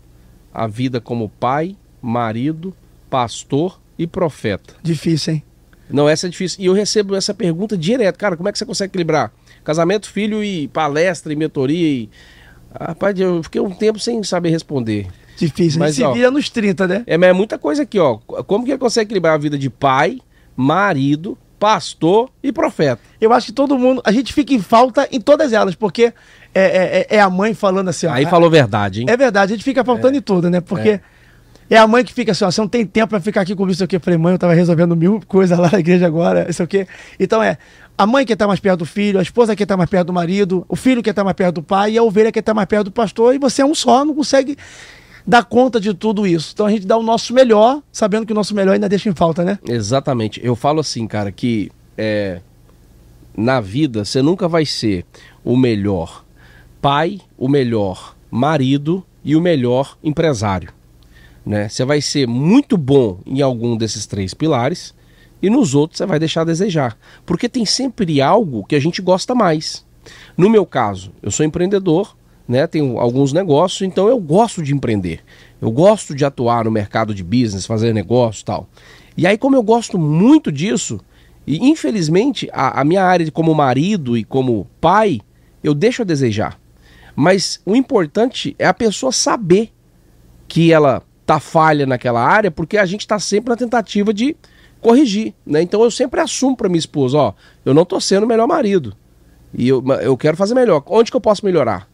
a vida como pai, marido, pastor e profeta? Difícil, hein? Não, essa é difícil. E eu recebo essa pergunta direto. Cara, como é que você consegue equilibrar casamento, filho e palestra e mentoria? E... Rapaz, eu fiquei um tempo sem saber responder. Difícil. Mas, se ó, vira nos 30, né? É, mas é muita coisa aqui, ó. Como que ele consegue equilibrar a vida de pai, marido, pastor e profeta? Eu acho que todo mundo. A gente fica em falta em todas elas, porque é, é- é a mãe falando assim, ó. Aí a- falou verdade, hein? É verdade, a gente fica faltando em tudo, né? Porque é. a mãe que fica assim, ó, você não tem tempo pra ficar aqui comigo, isso aqui. Eu falei, mãe, eu tava resolvendo mil coisas lá na igreja agora, isso aqui. Então é, a mãe quer estar mais perto do filho, a esposa quer estar mais perto do marido, o filho quer estar mais perto do pai, e a ovelha quer estar mais perto do pastor, e você é um só, não consegue dar conta de tudo isso. Então a gente dá o nosso melhor, sabendo que o nosso melhor ainda deixa em falta, né? Exatamente. Eu falo assim, cara, que é, na vida você nunca vai ser o melhor pai, o melhor marido e o melhor empresário. Né? Você vai ser muito bom em algum desses três pilares e nos outros você vai deixar a desejar. Porque tem sempre algo que a gente gosta mais. No meu caso, eu sou empreendedor, né? Tenho alguns negócios, então eu gosto de empreender. Eu gosto de atuar no mercado de business, fazer negócio e tal. E aí, como eu gosto muito disso, e infelizmente a, a minha área como marido e como pai, eu deixo a desejar. Mas o importante é a pessoa saber que ela tá falha naquela área, porque a gente está sempre na tentativa de corrigir, né? Então eu sempre assumo para minha esposa, ó, eu não tô sendo o melhor marido. E eu, eu quero fazer melhor. Onde que eu posso melhorar?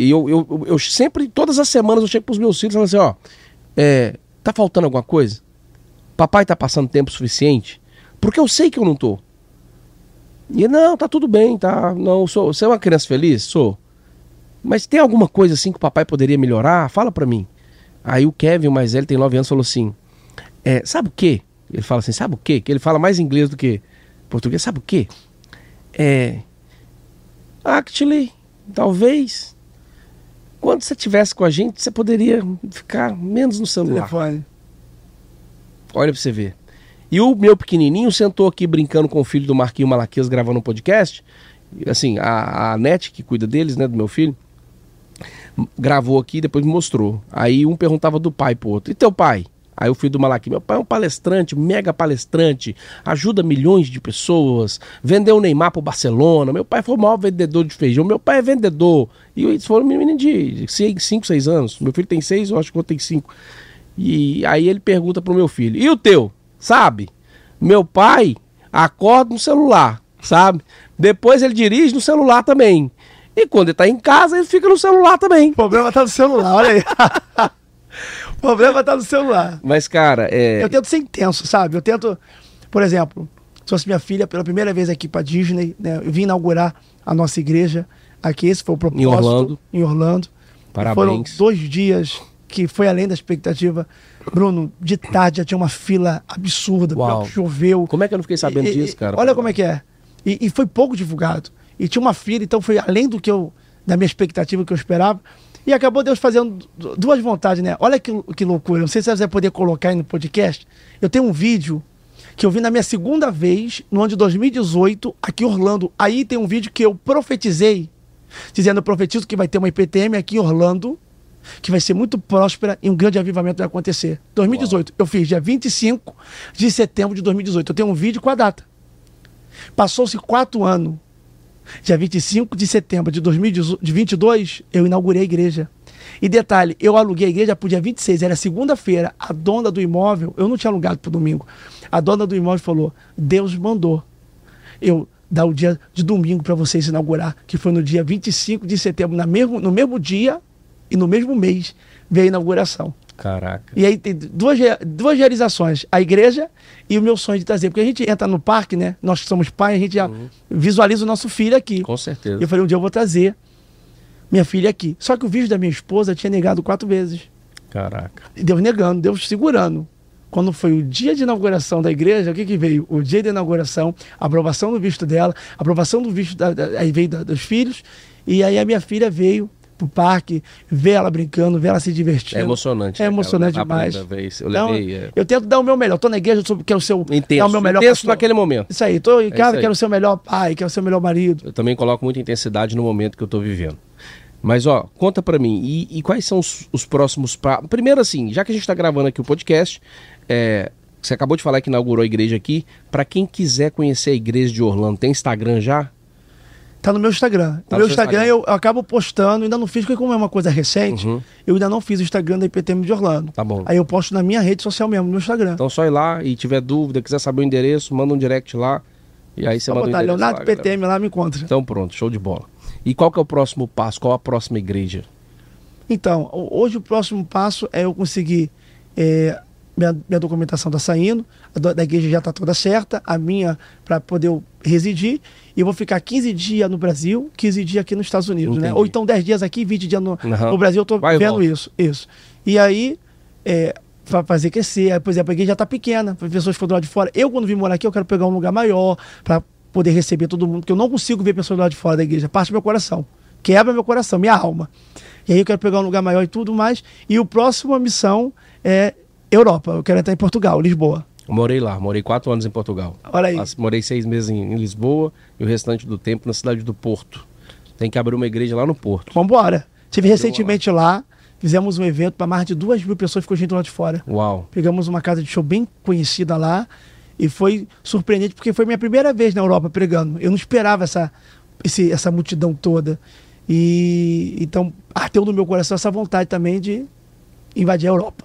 E eu, eu, eu, sempre, todas as semanas, eu chego pros meus filhos e falo assim, ó, é, tá faltando alguma coisa? Papai tá passando tempo suficiente? Porque eu sei que eu não tô. E não, tá tudo bem, tá? Não, sou, você é uma criança feliz? Sou. Mas tem alguma coisa assim que o papai poderia melhorar? Fala pra mim. Aí o Kevin, o mais velho, tem 9 anos, falou assim: é, sabe o quê? Ele fala assim: sabe o quê? Que ele fala mais inglês do que português. Sabe o quê? É. Actually, talvez. Quando você estivesse com a gente, você poderia ficar menos no celular. Telefone. Olha pra você ver. E o meu pequenininho sentou aqui brincando com o filho do Marquinho Malaquias gravando um podcast. Assim, a, a Net, que cuida deles, né, do meu filho, gravou aqui e depois me mostrou. Aí um perguntava do pai pro outro: E teu pai? Aí o filho do Malaquias, meu pai é um palestrante, mega palestrante, ajuda milhões de pessoas, vendeu o Neymar pro Barcelona. Meu pai foi o maior vendedor de feijão. Meu pai é vendedor. E eles foram meninos de 5, 6 anos. Meu filho tem 6, eu acho que eu tenho 5. E aí ele pergunta pro meu filho: E o teu? Sabe? Meu pai acorda no celular, sabe? Depois ele dirige no celular também. E quando ele tá em casa, ele fica no celular também. O problema tá no celular, olha aí. o problema tá no celular. Mas, cara, é. Eu tento ser intenso, sabe? Eu tento, por exemplo, se fosse minha filha pela primeira vez aqui pra Disney, né? Eu vim inaugurar a nossa igreja aqui, esse foi o propósito. Orlando. Em Orlando. Parabéns. Foram dois dias que foi além da expectativa. Bruno, de tarde já tinha uma fila absurda, choveu. Como é que eu não fiquei sabendo e- disso, cara? Olha como é que é. E, e foi pouco divulgado. E tinha uma fila, então foi além do que eu, da minha expectativa que eu esperava. E acabou Deus fazendo du- duas vontades, né? Olha que, que loucura. Não sei se você vai poder colocar aí no podcast. Eu tenho um vídeo que eu vi na minha segunda vez, no ano de 2018, aqui em Orlando. Aí tem um vídeo que eu profetizei, dizendo: eu profetizo que vai ter uma IPTM aqui em Orlando, que vai ser muito próspera e um grande avivamento vai acontecer. 2018. Eu fiz dia 25 de setembro de 2018. Eu tenho um vídeo com a data. Passou-se quatro anos. Dia 25 de setembro de 2022, eu inaugurei a igreja. E detalhe, eu aluguei a igreja pro dia 26, era segunda-feira. A dona do imóvel, eu não tinha alugado pro domingo. A dona do imóvel falou: Deus mandou eu dar o dia de domingo para vocês inaugurar, que foi no dia 25 de setembro, na mesmo, no mesmo dia e no mesmo mês veio a inauguração. Caraca. E aí tem duas, duas realizações, a igreja e o meu sonho de trazer. Porque a gente entra no parque, né? Nós que somos pais, a gente já visualiza o nosso filho aqui. Com certeza. E eu falei, um dia eu vou trazer minha filha aqui. Só que o vídeo da minha esposa tinha negado quatro vezes. Caraca. E Deus negando, Deus segurando. Quando foi o dia de inauguração da igreja, o que, que veio? O dia de inauguração, a aprovação do visto dela, aprovação do visto da, da- aí veio da- dos filhos, e aí a minha filha veio pro parque, ver ela brincando, ver ela se divertindo. É emocionante. É né, emocionante Levar a demais. Vez. Eu Então, levei. É... eu tento dar o meu melhor. Tô na igreja, eu quero ser o, Intenso. o meu melhor Intenso pastor. naquele momento. Isso aí, tô em isso casa, aí. quero ser o melhor pai, quero ser o melhor marido. Eu também coloco muita intensidade no momento que eu tô vivendo. Mas, ó, conta pra mim, e, e quais são os, os próximos... Pra... Primeiro, assim, já que a gente tá gravando aqui o podcast, é, você acabou de falar que inaugurou a igreja aqui, pra quem quiser conhecer a igreja de Orlando, tem Instagram já? Tá no meu Instagram. Tá o no meu Instagram, Instagram. Eu, acabo postando, ainda não fiz, porque como é uma coisa recente, Uhum. eu ainda não fiz o Instagram da IPTM de Orlando. Tá bom. Aí eu posto na minha rede social mesmo, no meu Instagram. Então só ir lá e tiver dúvida, quiser saber o endereço, manda um direct lá. E aí você Só manda o botar endereço Leonardo lá, galera. PTM lá, me encontra. Então pronto, show de bola. E qual que é o próximo passo? Qual a próxima igreja? Então, ho- hoje o próximo passo é eu conseguir. é, minha, minha documentação está saindo, a da igreja já está toda certa, a minha para poder eu residir, e eu vou ficar 15 dias no Brasil, 15 dias aqui nos Estados Unidos, né? Entendi. Ou então 10 dias aqui, 20 dias no, Aham. no Brasil, eu estou vendo volta. isso, isso. E aí, é, para fazer crescer, aí, por exemplo, a igreja já está pequena, para pessoas que foram do lado de fora. Eu, quando vim morar aqui, eu quero pegar um lugar maior, para poder receber todo mundo, porque eu não consigo ver pessoas do lado de fora da igreja, parte do meu coração, quebra meu coração, minha alma. E aí eu quero pegar um lugar maior e tudo mais. E o próximo a missão é Europa. Eu quero entrar em Portugal, Lisboa. Morei lá, morei quatro anos em Portugal. Olha aí. Morei seis meses em, em Lisboa e o restante do tempo na cidade do Porto. Tem que abrir uma igreja lá no Porto. Vambora. Tive recentemente lá, fizemos um evento para mais de duas mil pessoas, ficou gente lá de fora. Uau. Pegamos uma casa de show bem conhecida lá e foi surpreendente porque foi minha primeira vez na Europa pregando. Eu não esperava essa, esse- essa multidão toda. E então ardeu no meu coração essa vontade também de invadir a Europa.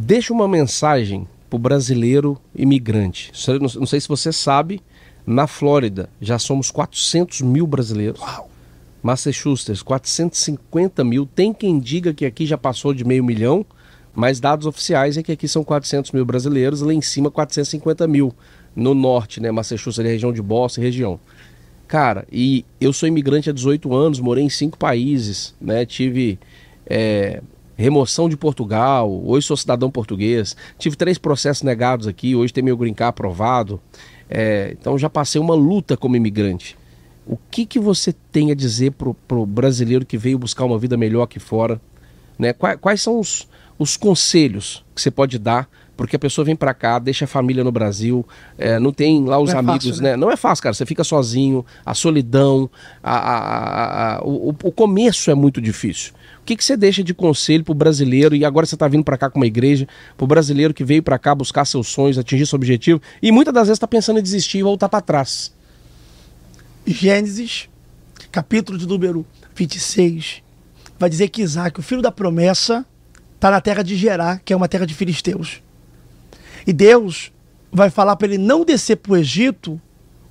Deixa uma mensagem pro brasileiro imigrante. Não não sei se você sabe, na Flórida já somos 400 mil brasileiros. Uau. Massachusetts, 450 mil. Tem quem diga que aqui já passou de meio milhão, mas dados oficiais é que aqui são 400 mil brasileiros, lá em cima 450 mil. No norte, né? Massachusetts, ali, região de Boston, região. Cara, e eu sou imigrante há 18 anos, morei em cinco países, né? Tive é, remoção de Portugal, hoje sou cidadão português. Tive três processos negados aqui, hoje tem meu green card aprovado. É, então já passei uma luta como imigrante. O que, que você tem a dizer pro, pro brasileiro que veio buscar uma vida melhor aqui fora? Né? Quais, quais são os, os conselhos que você pode dar? Porque a pessoa vem pra cá, deixa a família no Brasil, é, não tem lá os Não é amigos, fácil, né? né? Não é fácil, cara. Você fica sozinho, a solidão, a, a- a- o, o começo é muito difícil. O que, que você deixa de conselho pro brasileiro? E agora você tá vindo pra cá com uma igreja, pro brasileiro que veio pra cá buscar seus sonhos, atingir seu objetivo, e muitas das vezes tá pensando em desistir e voltar pra trás. Gênesis, capítulo de número 26, vai dizer que Isaac, o filho da promessa, está na terra de Gerá, que é uma terra de filisteus. E Deus vai falar para ele não descer para o Egito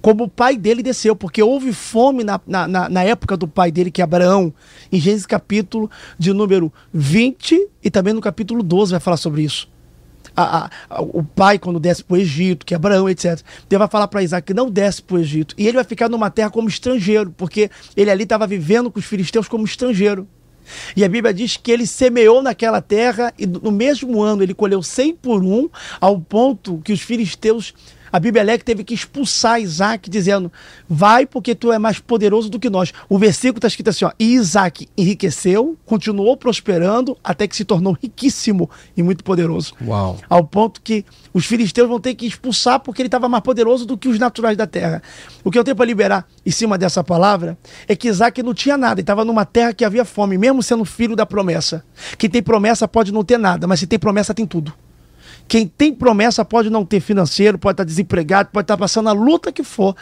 como o pai dele desceu, porque houve fome na, na, na- época do pai dele, que é Abraão, em Gênesis capítulo de número 20 e também no capítulo 12 vai falar sobre isso a- a- o pai quando desce para o Egito, que é Abraão, etc. Deus vai falar para Isaac que não desce para o Egito. E ele vai ficar numa terra como estrangeiro, porque ele ali estava vivendo com os filisteus como estrangeiro. E a Bíblia diz que ele semeou naquela terra e no mesmo ano ele colheu 100 por um, ao ponto que os filisteus, a Bíblia que teve que expulsar Isaac, dizendo: Vai porque tu é mais poderoso do que nós. O versículo está escrito assim: ó, E Isaac enriqueceu, continuou prosperando, até que se tornou riquíssimo e muito poderoso Uau. ao ponto que os filisteus vão ter que expulsar porque ele estava mais poderoso do que os naturais da terra. O que eu tenho para liberar em cima dessa palavra é que Isaac não tinha nada, ele estava numa terra que havia fome, mesmo sendo filho da promessa. Quem tem promessa pode não ter nada, mas se tem promessa tem tudo. Quem tem promessa pode não ter financeiro, pode estar desempregado, pode estar passando a luta que for.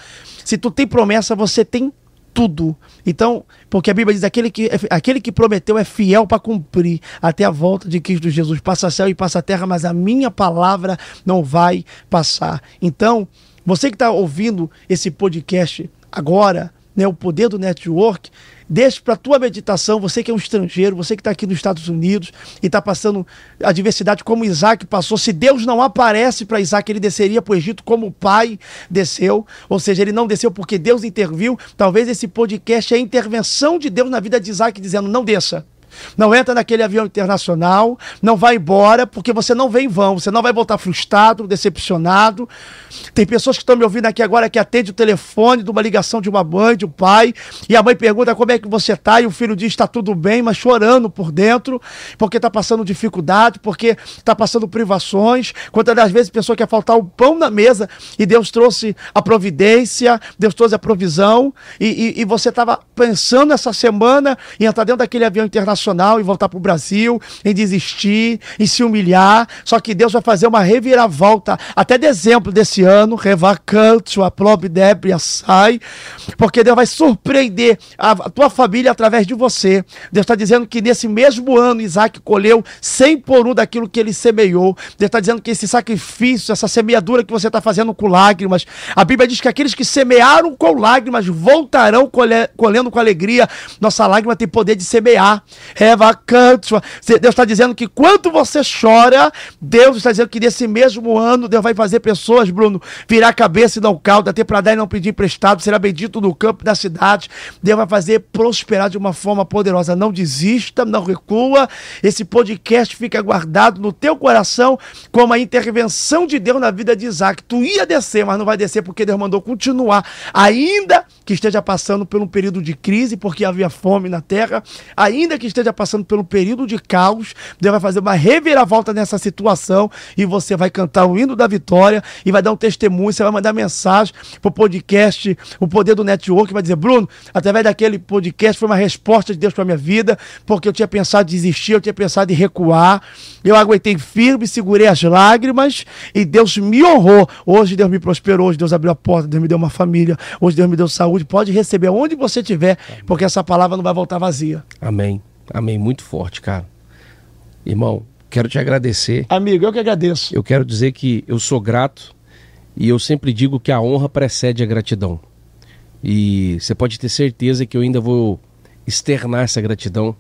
Se tu tem promessa, você tem tudo. Então, porque a Bíblia diz aquele que aquele que prometeu é fiel para cumprir até a volta de Cristo Jesus. Passa céu e passa terra, mas a minha palavra não vai passar. Então, você que está ouvindo esse podcast agora, né, o poder do network, deixe para tua meditação, você que é um estrangeiro, você que está aqui nos Estados Unidos e está passando a diversidade como Isaac passou, se Deus não aparece para Isaac, ele desceria para o Egito como o pai desceu, ou seja, ele não desceu porque Deus interviu, talvez esse podcast é a intervenção de Deus na vida de Isaac, dizendo, não desça, Não entra naquele avião internacional, não vai embora, porque você não vem em vão, você não vai voltar frustrado, decepcionado. Tem pessoas que estão me ouvindo aqui agora que atende o telefone de uma ligação de uma mãe, de um pai, e a mãe pergunta como é que você está, e o filho diz está tudo bem, mas chorando por dentro, porque está passando dificuldade, porque está passando privações. Quantas das vezes a pessoa quer faltar o pão na mesa e Deus trouxe a providência, Deus trouxe a provisão, e, e, e você estava pensando essa semana em entrar dentro daquele avião internacional e voltar para o Brasil, em desistir, em se humilhar. Só que Deus vai fazer uma reviravolta até dezembro desse ano, revacante, a probe débria sai, porque Deus vai surpreender a, a tua família através de você. Deus está dizendo que nesse mesmo ano Isaac colheu 100 por um daquilo que ele semeou. Deus está dizendo que esse sacrifício, essa semeadura que você está fazendo com lágrimas, a Bíblia diz que aqueles que semearam com lágrimas voltarão colhendo com alegria. Nossa lágrima tem poder de semear. Deus está dizendo que quanto você chora, Deus está dizendo que nesse mesmo ano Deus vai fazer pessoas, Bruno, virar cabeça e não calda, ter para dar e não pedir emprestado, será bendito no campo da cidade. Deus vai fazer prosperar de uma forma poderosa. Não desista, não recua. Esse podcast fica guardado no teu coração como a intervenção de Deus na vida de Isaac. Tu ia descer, mas não vai descer porque Deus mandou continuar, ainda que esteja passando por um período de crise, porque havia fome na terra, ainda que esteja passando por um período de caos, Deus vai fazer uma reviravolta nessa situação e você vai cantar o hino da vitória e vai dar um testemunho, você vai mandar mensagem pro podcast, o poder do network, vai dizer, Bruno, através daquele podcast foi uma resposta de Deus para minha vida, porque eu tinha pensado em desistir, eu tinha pensado em recuar, eu aguentei firme, segurei as lágrimas e Deus me honrou. Hoje Deus me prosperou, hoje Deus abriu a porta, Deus me deu uma família, hoje Deus me deu saúde. Pode receber onde você estiver, porque essa palavra não vai voltar vazia. Amém. Amém. Muito forte, cara. Irmão, quero te agradecer. Amigo, eu que agradeço. Eu quero dizer que eu sou grato e eu sempre digo que a honra precede a gratidão. E você pode ter certeza que eu ainda vou externar essa gratidão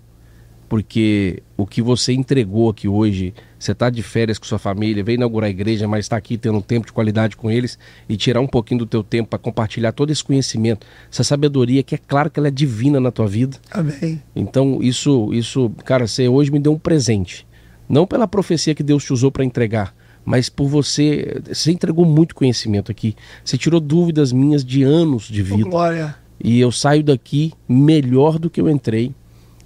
porque o que você entregou aqui hoje, você está de férias com sua família, veio inaugurar a igreja, mas está aqui tendo um tempo de qualidade com eles e tirar um pouquinho do teu tempo para compartilhar todo esse conhecimento, essa sabedoria que é claro que ela é divina na tua vida. Amém. Então isso, isso, cara, você hoje me deu um presente, não pela profecia que Deus te usou para entregar, mas por você, você entregou muito conhecimento aqui, você tirou dúvidas minhas de anos de vida. Oh, glória. E eu saio daqui melhor do que eu entrei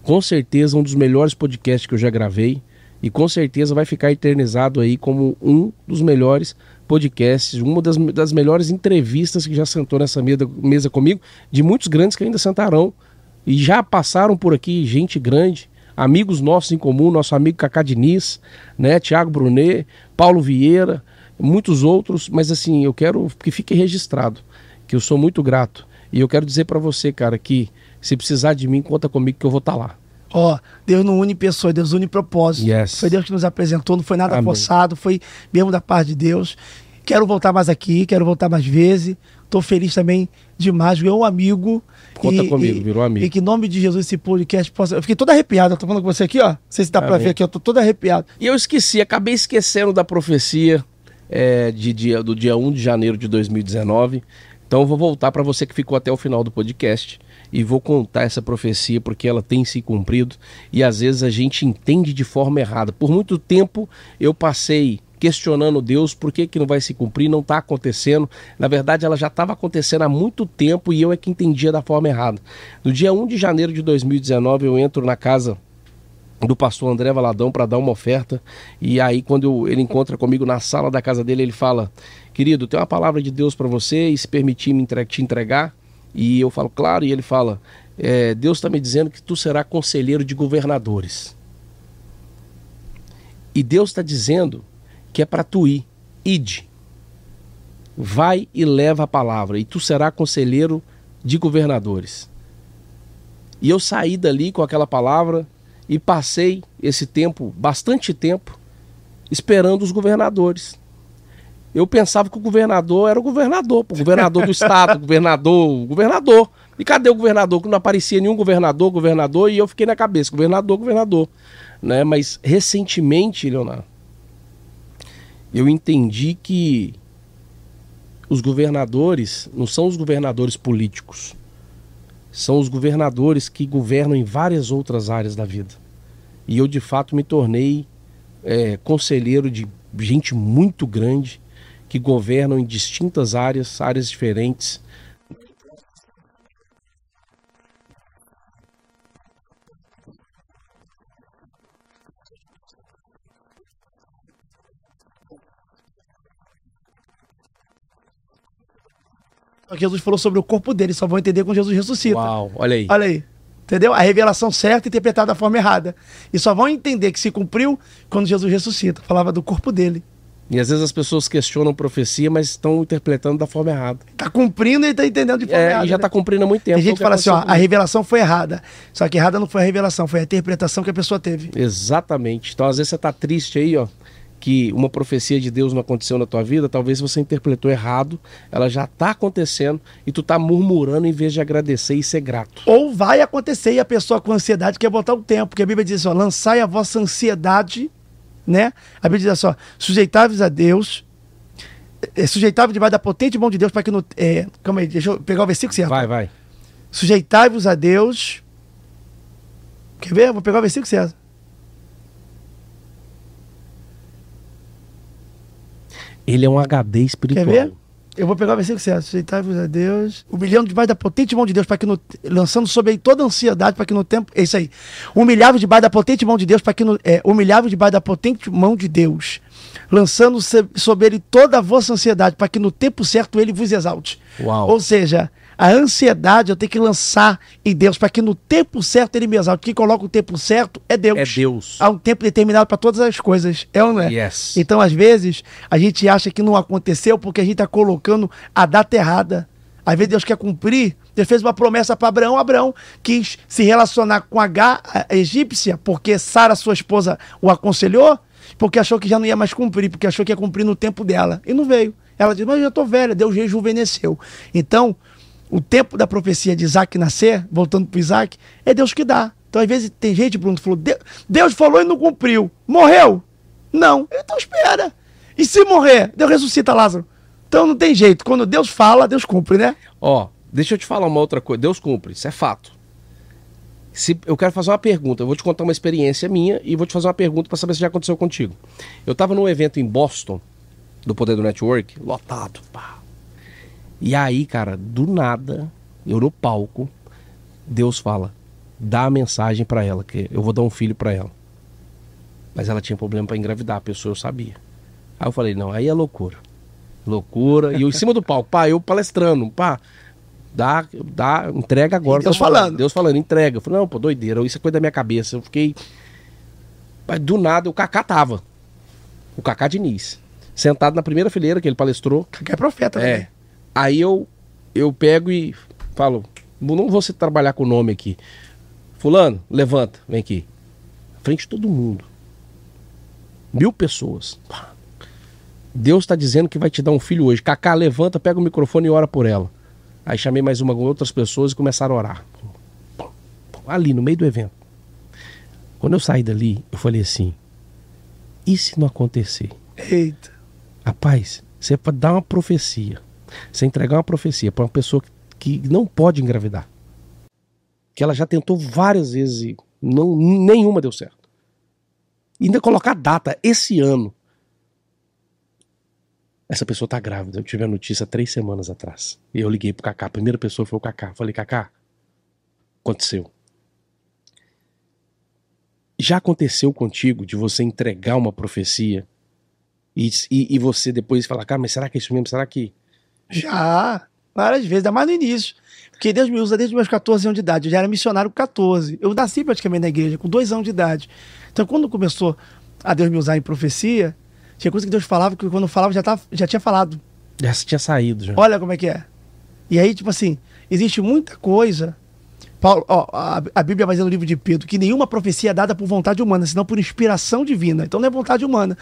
com certeza um dos melhores podcasts que eu já gravei e com certeza vai ficar eternizado aí como um dos melhores podcasts, uma das, das melhores entrevistas que já sentou nessa mesa, mesa comigo, de muitos grandes que ainda sentarão e já passaram por aqui gente grande, amigos nossos em comum, nosso amigo Cacá Diniz, né, Tiago Brunet, Paulo Vieira, muitos outros, mas assim, eu quero que fique registrado que eu sou muito grato. E eu quero dizer para você, cara, que se precisar de mim, conta comigo que eu vou estar tá lá. Ó, oh, Deus não une pessoas, Deus une propósito. Yes. Foi Deus que nos apresentou, não foi nada Amém. forçado, foi mesmo da parte de Deus. Quero voltar mais aqui, quero voltar mais vezes. Estou feliz também demais, ver um amigo. Conta e, comigo, virou amigo. E que em nome de Jesus esse podcast possa. Eu fiquei todo arrepiado, estou falando com você aqui, ó. Não sei se dá para ver aqui, eu tô todo arrepiado. E eu esqueci, acabei esquecendo da profecia é, de dia, do dia 1 de janeiro de 2019. Então eu vou voltar para você que ficou até o final do podcast e vou contar essa profecia porque ela tem se cumprido e às vezes a gente entende de forma errada. Por muito tempo eu passei questionando Deus por que, que não vai se cumprir, não está acontecendo. Na verdade, ela já estava acontecendo há muito tempo e eu é que entendia da forma errada. No dia 1 de janeiro de 2019, eu entro na casa do pastor André Valadão para dar uma oferta. E aí, quando ele encontra comigo na sala da casa dele, ele fala: Querido, tem uma palavra de Deus para você e se permitir me te entregar. E eu falo, claro, e ele fala: é, Deus está me dizendo que tu será conselheiro de governadores. E Deus está dizendo que é para tu ir, ide. Vai e leva a palavra, e tu será conselheiro de governadores. E eu saí dali com aquela palavra e passei esse tempo, bastante tempo, esperando os governadores eu pensava que o governador era o governador, o governador do estado, o governador, o governador. E cadê o governador? Que não aparecia nenhum governador, governador, e eu fiquei na cabeça, governador, governador. Né? Mas recentemente, Leonardo, eu entendi que os governadores não são os governadores políticos, são os governadores que governam em várias outras áreas da vida. E eu, de fato, me tornei é, conselheiro de gente muito grande que governam em distintas áreas, áreas diferentes. Jesus falou sobre o corpo dele, só vão entender quando Jesus ressuscita. Uau, olha aí. Olha aí. Entendeu? A revelação certa interpretada da forma errada. E só vão entender que se cumpriu quando Jesus ressuscita. Falava do corpo dele. E às vezes as pessoas questionam profecia, mas estão interpretando da forma errada. Tá cumprindo e tá entendendo de forma É, errada. e já né? está cumprindo há muito tempo. Tem gente que Foi o fala assim, ó, a revelação foi errada. Só que errada não foi a revelação, foi a interpretação que a pessoa teve. Exatamente. Então às vezes você está triste aí, ó, que uma profecia de Deus não aconteceu na tua vida, talvez você interpretou errado, ela já está acontecendo e tu tá murmurando em vez de agradecer e ser grato. Ou vai acontecer e a pessoa com ansiedade quer botar o tempo. Porque a Bíblia diz ó, lançai a vossa ansiedade, né? A Bíblia diz assim, ó, sujeitáveis a Deus, é, sujeitáveis debaixo da potente mão de Deus para que no... É, calma aí, deixa eu pegar o versículo certo. Vai, vai. Sujeitai-vos a Deus. Quer ver? Vou pegar o versículo certo. Ele é um HD espiritual. Quer ver? Eu vou pegar o versículo certo. Sujeitai-vos a Deus. Humilhando debaixo da potente mão de Deus, para que no, lançando sobre ele toda a ansiedade, para que no tempo. É isso aí. Humilhava debaixo da potente mão de Deus, para que no. É, humilhava debaixo da potente mão de Deus, lançando sobre ele toda a vossa ansiedade, para que no tempo certo ele vos exalte. Uau. Ou seja, a ansiedade eu tenho que lançar em Deus, para que no tempo certo ele me exalte. Quem coloca o tempo certo é Deus. É Deus. Há um tempo determinado para todas as coisas. É ou não é? Yes. Então, às vezes, a gente acha que não aconteceu porque a gente está colocando a data errada. Às vezes Deus quer cumprir. Deus fez uma promessa para Abraão. Abraão quis se relacionar com H, a egípcia, porque Sara, sua esposa, o aconselhou, porque achou que já não ia mais cumprir, porque achou que ia cumprir no tempo dela. E não veio. Ela disse, mas eu já estou velha. Deus rejuvenesceu. Então, o tempo da profecia de Isaac nascer, voltando para Isaac, é Deus que dá. Então, às vezes, tem gente, Bruno, que falou, "De- Deus falou e não cumpriu. Morreu? Não. Então espera. E se morrer? Deus ressuscita Lázaro. Então não tem jeito. Quando Deus fala, Deus cumpre, né? Ó, deixa eu te falar uma outra coisa. Deus cumpre, isso é fato. Se, eu quero fazer uma pergunta. Eu vou te contar uma experiência minha e vou te fazer uma pergunta para saber se já aconteceu contigo. Eu tava num evento em Boston, do Poder do Network, lotado. Pá. E aí, cara, do nada, eu no palco, Deus fala: dá a mensagem para ela, que eu vou dar um filho para ela. Mas ela tinha problema para engravidar, a pessoa eu sabia. Aí eu falei: não, aí é loucura. Loucura. E eu em cima do palco, pá, eu palestrando, pá. Dá, dá, entrega agora. Deus falando. falando. Deus falando, entrega. Eu falei, não, pô, doideira, isso é coisa da minha cabeça. Eu fiquei. Mas do nada o Kaká tava. O Kaká Diniz. Sentado na primeira fileira que ele palestrou. Que é profeta, É. Aí eu, eu pego e falo, não vou você trabalhar com o nome aqui. Fulano, levanta, vem aqui. Frente de todo mundo. Mil pessoas. Deus está dizendo que vai te dar um filho hoje. Cacá, levanta, pega o microfone e ora por ela. Aí chamei mais uma outras pessoas e começaram a orar. Ali, no meio do evento. Quando eu saí dali, eu falei assim: e se não acontecer? Eita. Rapaz, você pode dar uma profecia. Você entregar uma profecia para uma pessoa que não pode engravidar. Que ela já tentou várias vezes e não, nenhuma deu certo. E ainda colocar data esse ano. Essa pessoa tá grávida. Eu tive a notícia três semanas atrás. E eu liguei pro Kaká. A primeira pessoa foi o Kaká. Falei, Kaká, aconteceu. Já aconteceu contigo de você entregar uma profecia e, e, e você depois falar, cara, mas será que é isso mesmo? Será que. Já. Várias vezes, ainda mais no início. Porque Deus me usa desde os meus 14 anos de idade. Eu já era missionário com 14. Eu nasci praticamente na igreja, com dois anos de idade. Então, quando começou a Deus me usar em profecia, tinha coisa que Deus falava que quando eu falava já, tava, já tinha falado. Já tinha saído já. Olha como é que é. E aí, tipo assim, existe muita coisa. Paulo, ó, a, a Bíblia vai dizer no livro de Pedro que nenhuma profecia é dada por vontade humana, senão por inspiração divina. Então não é vontade humana.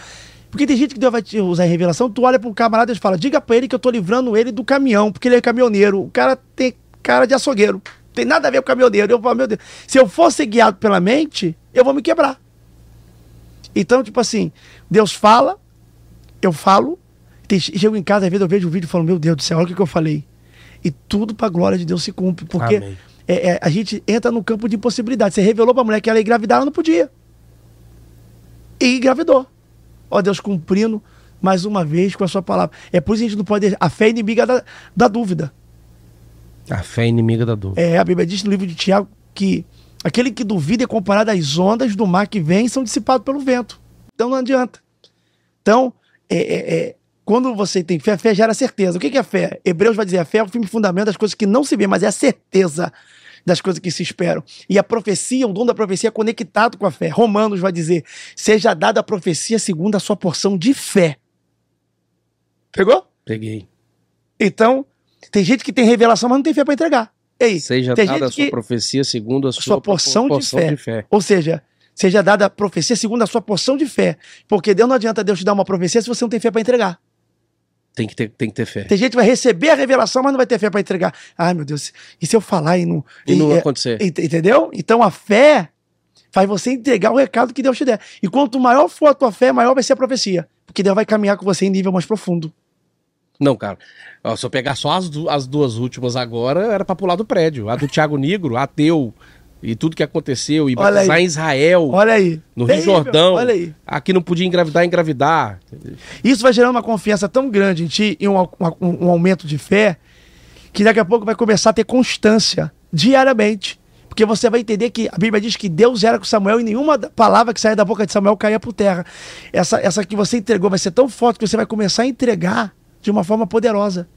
Porque tem gente que Deus vai te usar em revelação, tu olha para um camarada e fala, diga para ele que eu tô livrando ele do caminhão, porque ele é caminhoneiro. O cara tem cara de açougueiro. Tem nada a ver com caminhoneiro. Eu falo, meu Deus, se eu for ser guiado pela mente, eu vou me quebrar. Então, tipo assim, Deus fala, eu falo, tem, chego em casa, às vezes eu vejo o vídeo e falo, meu Deus do céu, olha o que, que eu falei. E tudo pra glória de Deus se cumpre. Porque é, é, a gente entra no campo de impossibilidade. Você revelou pra mulher que ela ia engravidar, ela não podia. E engravidou. Ó Deus cumprindo mais uma vez com a sua palavra. É por isso que a gente não pode. A fé é inimiga da, da dúvida. A fé é inimiga da dúvida. É, a Bíblia diz no livro de Tiago que aquele que duvida é comparado às ondas do mar que vem e são dissipados pelo vento. Então não adianta. Então, é, é, é, quando você tem fé, fé gera certeza. O que é fé? Hebreus vai dizer: a fé é o firme fundamento das coisas que não se vê, mas é a certeza das coisas que se esperam. E a profecia, o dom da profecia é conectado com a fé. Romanos vai dizer: seja dada a profecia segundo a sua porção de fé. Pegou? Peguei. Então, tem gente que tem revelação, mas não tem fé para entregar. Ei, seja dada a sua profecia segundo a sua, sua porção, porção de, fé. de, fé. Ou seja, seja dada a profecia segundo a sua porção de fé. Porque Deus não adianta Deus te dar uma profecia se você não tem fé para entregar. Tem que, ter, tem que ter fé. Tem gente que vai receber a revelação, mas não vai ter fé para entregar. Ai, meu Deus, e se eu falar e não. E, não é, acontecer. Entendeu? Então a fé faz você entregar o recado que Deus te der. E quanto maior for a tua fé, maior vai ser a profecia. Porque Deus vai caminhar com você em nível mais profundo. Não, cara. Ó, se eu pegar só as, du as duas últimas agora, era pra pular do prédio. A do Tiago Negro, ateu, e tudo que aconteceu, e Olha batizar aí. em Israel, Olha aí. no Rio Terrível. Jordão. Olha aí. Aqui não podia engravidar, engravidar. Isso vai gerando uma confiança tão grande em ti e um, um- um aumento de fé que daqui a pouco vai começar a ter constância diariamente. Porque você vai entender que a Bíblia diz que Deus era com Samuel e nenhuma palavra que saía da boca de Samuel caía por terra. Essa, essa que você entregou vai ser tão forte que você vai começar a entregar de uma forma poderosa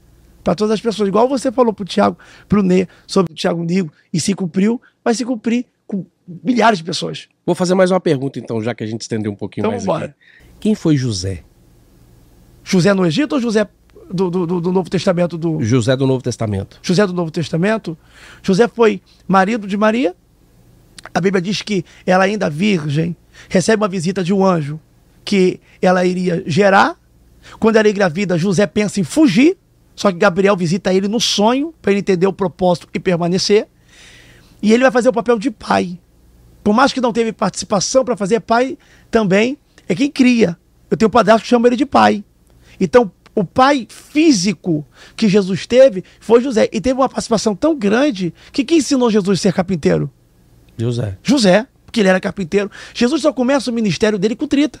para todas as pessoas. Igual você falou pro Tiago, pro Nê, sobre o Tiago Nigo, e se cumpriu, vai se cumprir com milhares de pessoas. Vou fazer mais uma pergunta, então, já que a gente estendeu um pouquinho Então mais vambora. aqui. Quem foi José? José no Egito ou José do, do, do- Novo Testamento do, José do Novo Testamento. José do Novo Testamento. José foi marido de Maria. A Bíblia diz que ela ainda virgem recebe uma visita de um anjo que ela iria gerar. Quando ela é engravida, José pensa em fugir. Só que Gabriel visita ele no sonho para ele entender o propósito e permanecer. E ele vai fazer o papel de pai. Por mais que não teve participação para fazer pai, também é quem cria. Eu tenho um padrasto que chama ele de pai. Então, o pai físico que Jesus teve foi José. E teve uma participação tão grande que quem ensinou Jesus a ser carpinteiro? José. José, porque ele era carpinteiro. Jesus só começa o ministério dele com 30.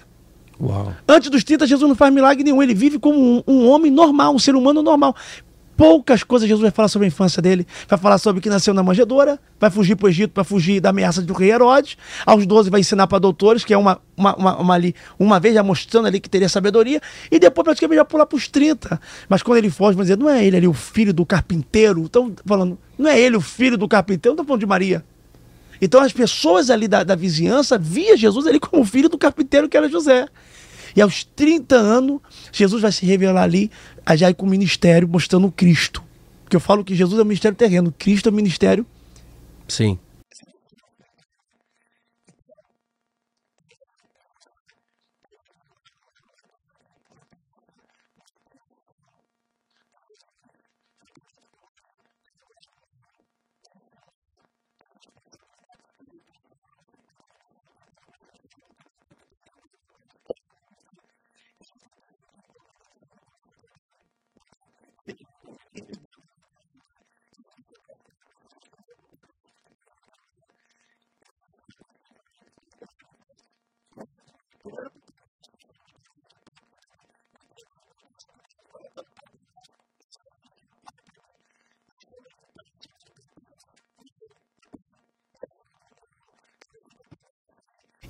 Uau. Antes dos 30, Jesus não faz milagre nenhum. Ele vive como um, um homem normal, um ser humano normal. Poucas coisas Jesus vai falar sobre a infância dele. Vai falar sobre que nasceu na manjedoura, vai fugir para o Egito para fugir da ameaça do rei Herodes. Aos 12 vai ensinar para doutores, que é uma, uma, uma, uma ali, uma vez já mostrando ali que teria sabedoria. E depois praticamente já pular para os 30. Mas quando ele foge, vão dizer, não é ele ali o filho do carpinteiro. Estão falando, não é ele o filho do carpinteiro, estão falando de Maria. Então as pessoas ali da, da vizinhança via Jesus ali como filho do carpinteiro que era José. E aos 30 anos, Jesus vai se revelar ali, já com o ministério, mostrando o Cristo. Porque eu falo que Jesus é o ministério terreno, Cristo é o ministério. Sim.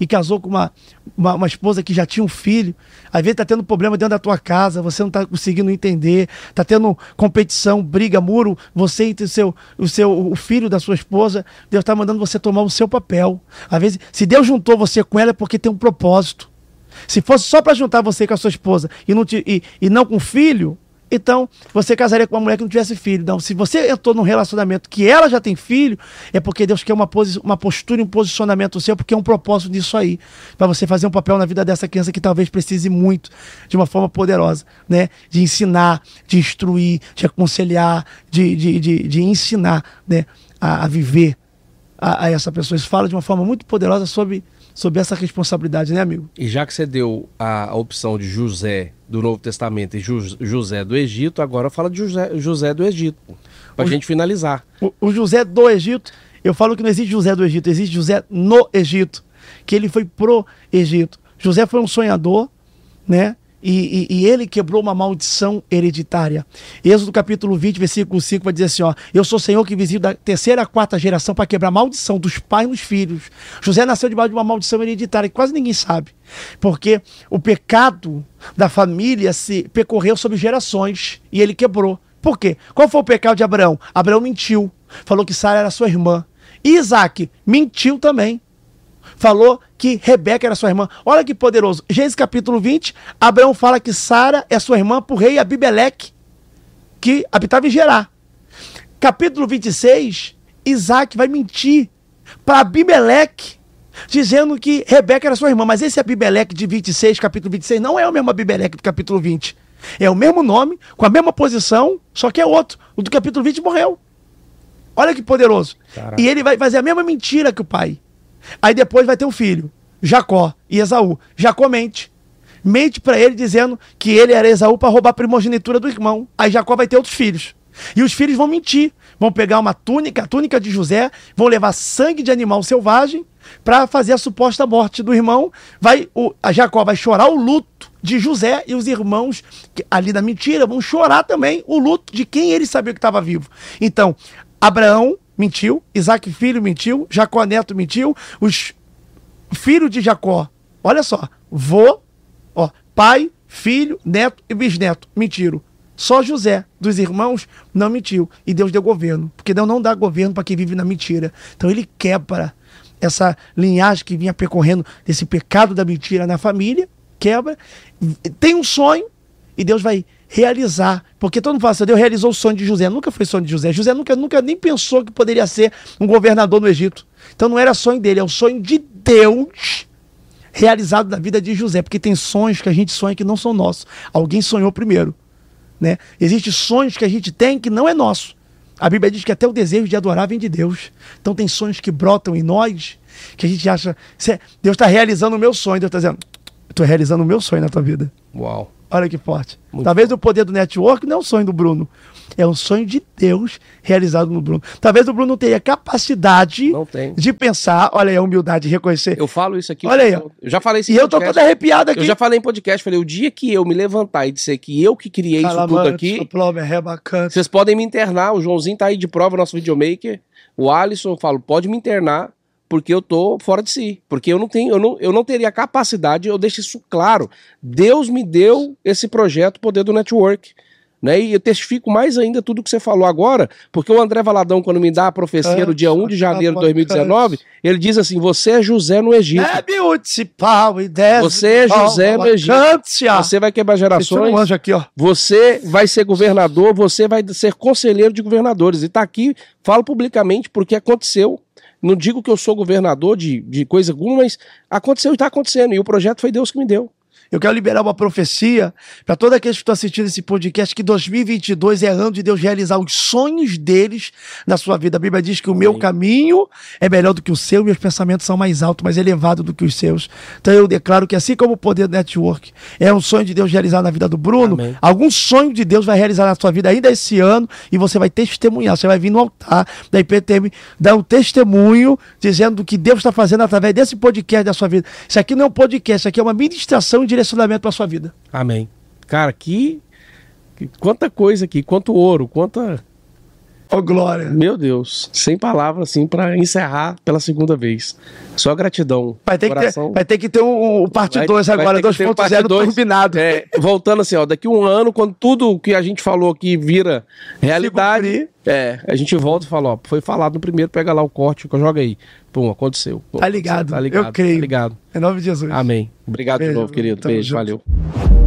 E casou com uma, uma, uma esposa que já tinha um filho, às vezes tá tendo problema dentro da tua casa, você não tá conseguindo entender, tá tendo competição, briga, muro, você e o seu, o seu o filho da sua esposa, Deus tá mandando você tomar o seu papel. Às vezes, se Deus juntou você com ela é porque tem um propósito. Se fosse só para juntar você com a sua esposa e não, te, e, e não com o filho, então você casaria com uma mulher que não tivesse filho. Não, se você entrou num relacionamento que ela já tem filho, é porque Deus quer uma, uma postura um posicionamento seu, porque é um propósito disso aí. Para você fazer um papel na vida dessa criança que talvez precise muito, de uma forma poderosa, né? De ensinar, de instruir, de aconselhar, de, de, de, de ensinar né? a, a viver a, a essa pessoa. Isso fala de uma forma muito poderosa sobre sobre essa responsabilidade, né, amigo? E já que você deu a, a opção de José do Novo Testamento e Ju- José do Egito, agora fala de José, José do Egito. Pra O- gente finalizar. O, o José do Egito, eu falo que não existe José do Egito, existe José no Egito, que ele foi pro Egito. José foi um sonhador, né? E, e, e, ele quebrou uma maldição hereditária. Êxodo capítulo 20, versículo 5 vai dizer assim: ó, Eu sou o Senhor que visito da terceira a quarta geração para quebrar a maldição dos pais nos filhos. José nasceu debaixo de uma maldição hereditária que quase ninguém sabe. Porque o pecado da família se percorreu sobre gerações e ele quebrou. Por quê? Qual foi o pecado de Abraão? Abraão mentiu. Falou que Sara era sua irmã. E Isaac mentiu também falou que Rebeca era sua irmã. Olha que poderoso. Gênesis capítulo 20, Abraão fala que Sara é sua irmã por rei Abimeleque, que habitava em Gerá. Capítulo 26, Isaac vai mentir para Abimeleque, dizendo que Rebeca era sua irmã. Mas esse Abimeleque de 26, capítulo 26, não é o mesmo Abimeleque do capítulo 20. É o mesmo nome, com a mesma posição, só que é outro. O do capítulo 20 morreu. Olha que poderoso. Caraca. E ele vai fazer a mesma mentira que o pai. Aí depois vai ter um filho, Jacó e Esaú. Jacó mente. Mente para ele dizendo que ele era Esaú para roubar a primogenitura do irmão. Aí Jacó vai ter outros filhos. E os filhos vão mentir. Vão pegar uma túnica, a túnica de José, vão levar sangue de animal selvagem para fazer a suposta morte do irmão. Vai o, a Jacó vai chorar o luto de José e os irmãos ali da mentira vão chorar também o luto de quem ele sabia que estava vivo. Então, Abraão mentiu, Isaac filho mentiu, Jacó neto mentiu, os filhos de Jacó, olha só, vô, ó, pai, filho, neto e bisneto mentiram. Só José, dos irmãos, não mentiu. E Deus deu governo. Porque Deus não dá governo para quem vive na mentira. Então ele quebra essa linhagem que vinha percorrendo desse pecado da mentira na família, quebra, tem um sonho, e Deus vai realizar. Porque todo mundo fala assim, Deus realizou o sonho de José. Nunca foi sonho de José. José nunca, nunca nem pensou que poderia ser um governador no Egito. Então não era sonho dele, é o sonho de Deus realizado na vida de José. Porque tem sonhos que a gente sonha que não são nossos. Alguém sonhou primeiro. Né? Existem sonhos que a gente tem que não é nosso. A Bíblia diz que até o desejo de adorar vem de Deus. Então tem sonhos que brotam em nós que a gente acha, Deus está realizando o meu sonho. Deus está dizendo, estou realizando o meu sonho na tua vida. Uau. Olha que forte. Muito Talvez forte. o poder do network não é um sonho do Bruno. É um sonho de Deus realizado no Bruno. Talvez o Bruno não tenha capacidade de pensar. Olha aí a humildade de reconhecer. Eu falo isso aqui. Olha aí. Eu já falei isso E eu tô todo arrepiado aqui. Eu já falei em podcast. Falei, o dia que eu me levantar e disser que eu que criei isso tudo aqui. É vocês podem me internar. O Joãozinho tá aí de prova, nosso videomaker. O Alisson, eu falo, pode me internar porque eu tô fora de si, porque eu não tenho, eu não, eu não teria capacidade, eu deixo isso claro. Deus me deu esse projeto Poder do Network. Né? E eu testifico mais ainda tudo que você falou agora, porque o André Valadão, quando me dá a profecia no dia 1 de janeiro de 2019, ele diz assim: Você é José no Egito. Você é José no Egito. Você vai quebrar gerações. Você vai ser governador, você vai ser conselheiro de governadores. E está aqui, falo publicamente porque aconteceu não digo que eu sou governador de, de coisa alguma, mas aconteceu e está acontecendo. E o projeto foi Deus que me deu. Eu quero liberar uma profecia para todos aqueles que estão assistindo esse podcast que 2022 é ano de Deus realizar os sonhos deles na sua vida. A Bíblia diz que o meu caminho é melhor do que o seu, meus pensamentos são mais altos, mais elevados do que os seus. Então eu declaro que assim como o poder do network é um sonho de Deus realizar na vida do Bruno, Amém. algum sonho de Deus vai realizar na sua vida ainda esse ano e você vai testemunhar, você vai vir no altar da IPTM dar um testemunho dizendo o que Deus está fazendo através desse podcast da sua vida. Isso aqui não é um podcast, isso aqui é uma ministração de direcionamento para sua vida. Amém. Cara, que, que quanta coisa aqui, quanto ouro, quanta Oh, glória. Meu Deus, sem palavras assim para encerrar pela segunda vez. Só gratidão. Vai ter, coração... que, ter, vai ter que ter um, um parte 2 agora, 2.0 turbinado. É, voltando assim, ó, daqui um ano, quando tudo que a gente falou aqui vira realidade, é, a gente volta e fala, ó, foi falado no primeiro, pega lá o corte, joga aí. Pum, aconteceu. Tá ligado, tá ligado eu creio. Tá ligado. Em nome de Jesus. Amém. Obrigado Beijo, de novo, querido. Beijo, junto. valeu.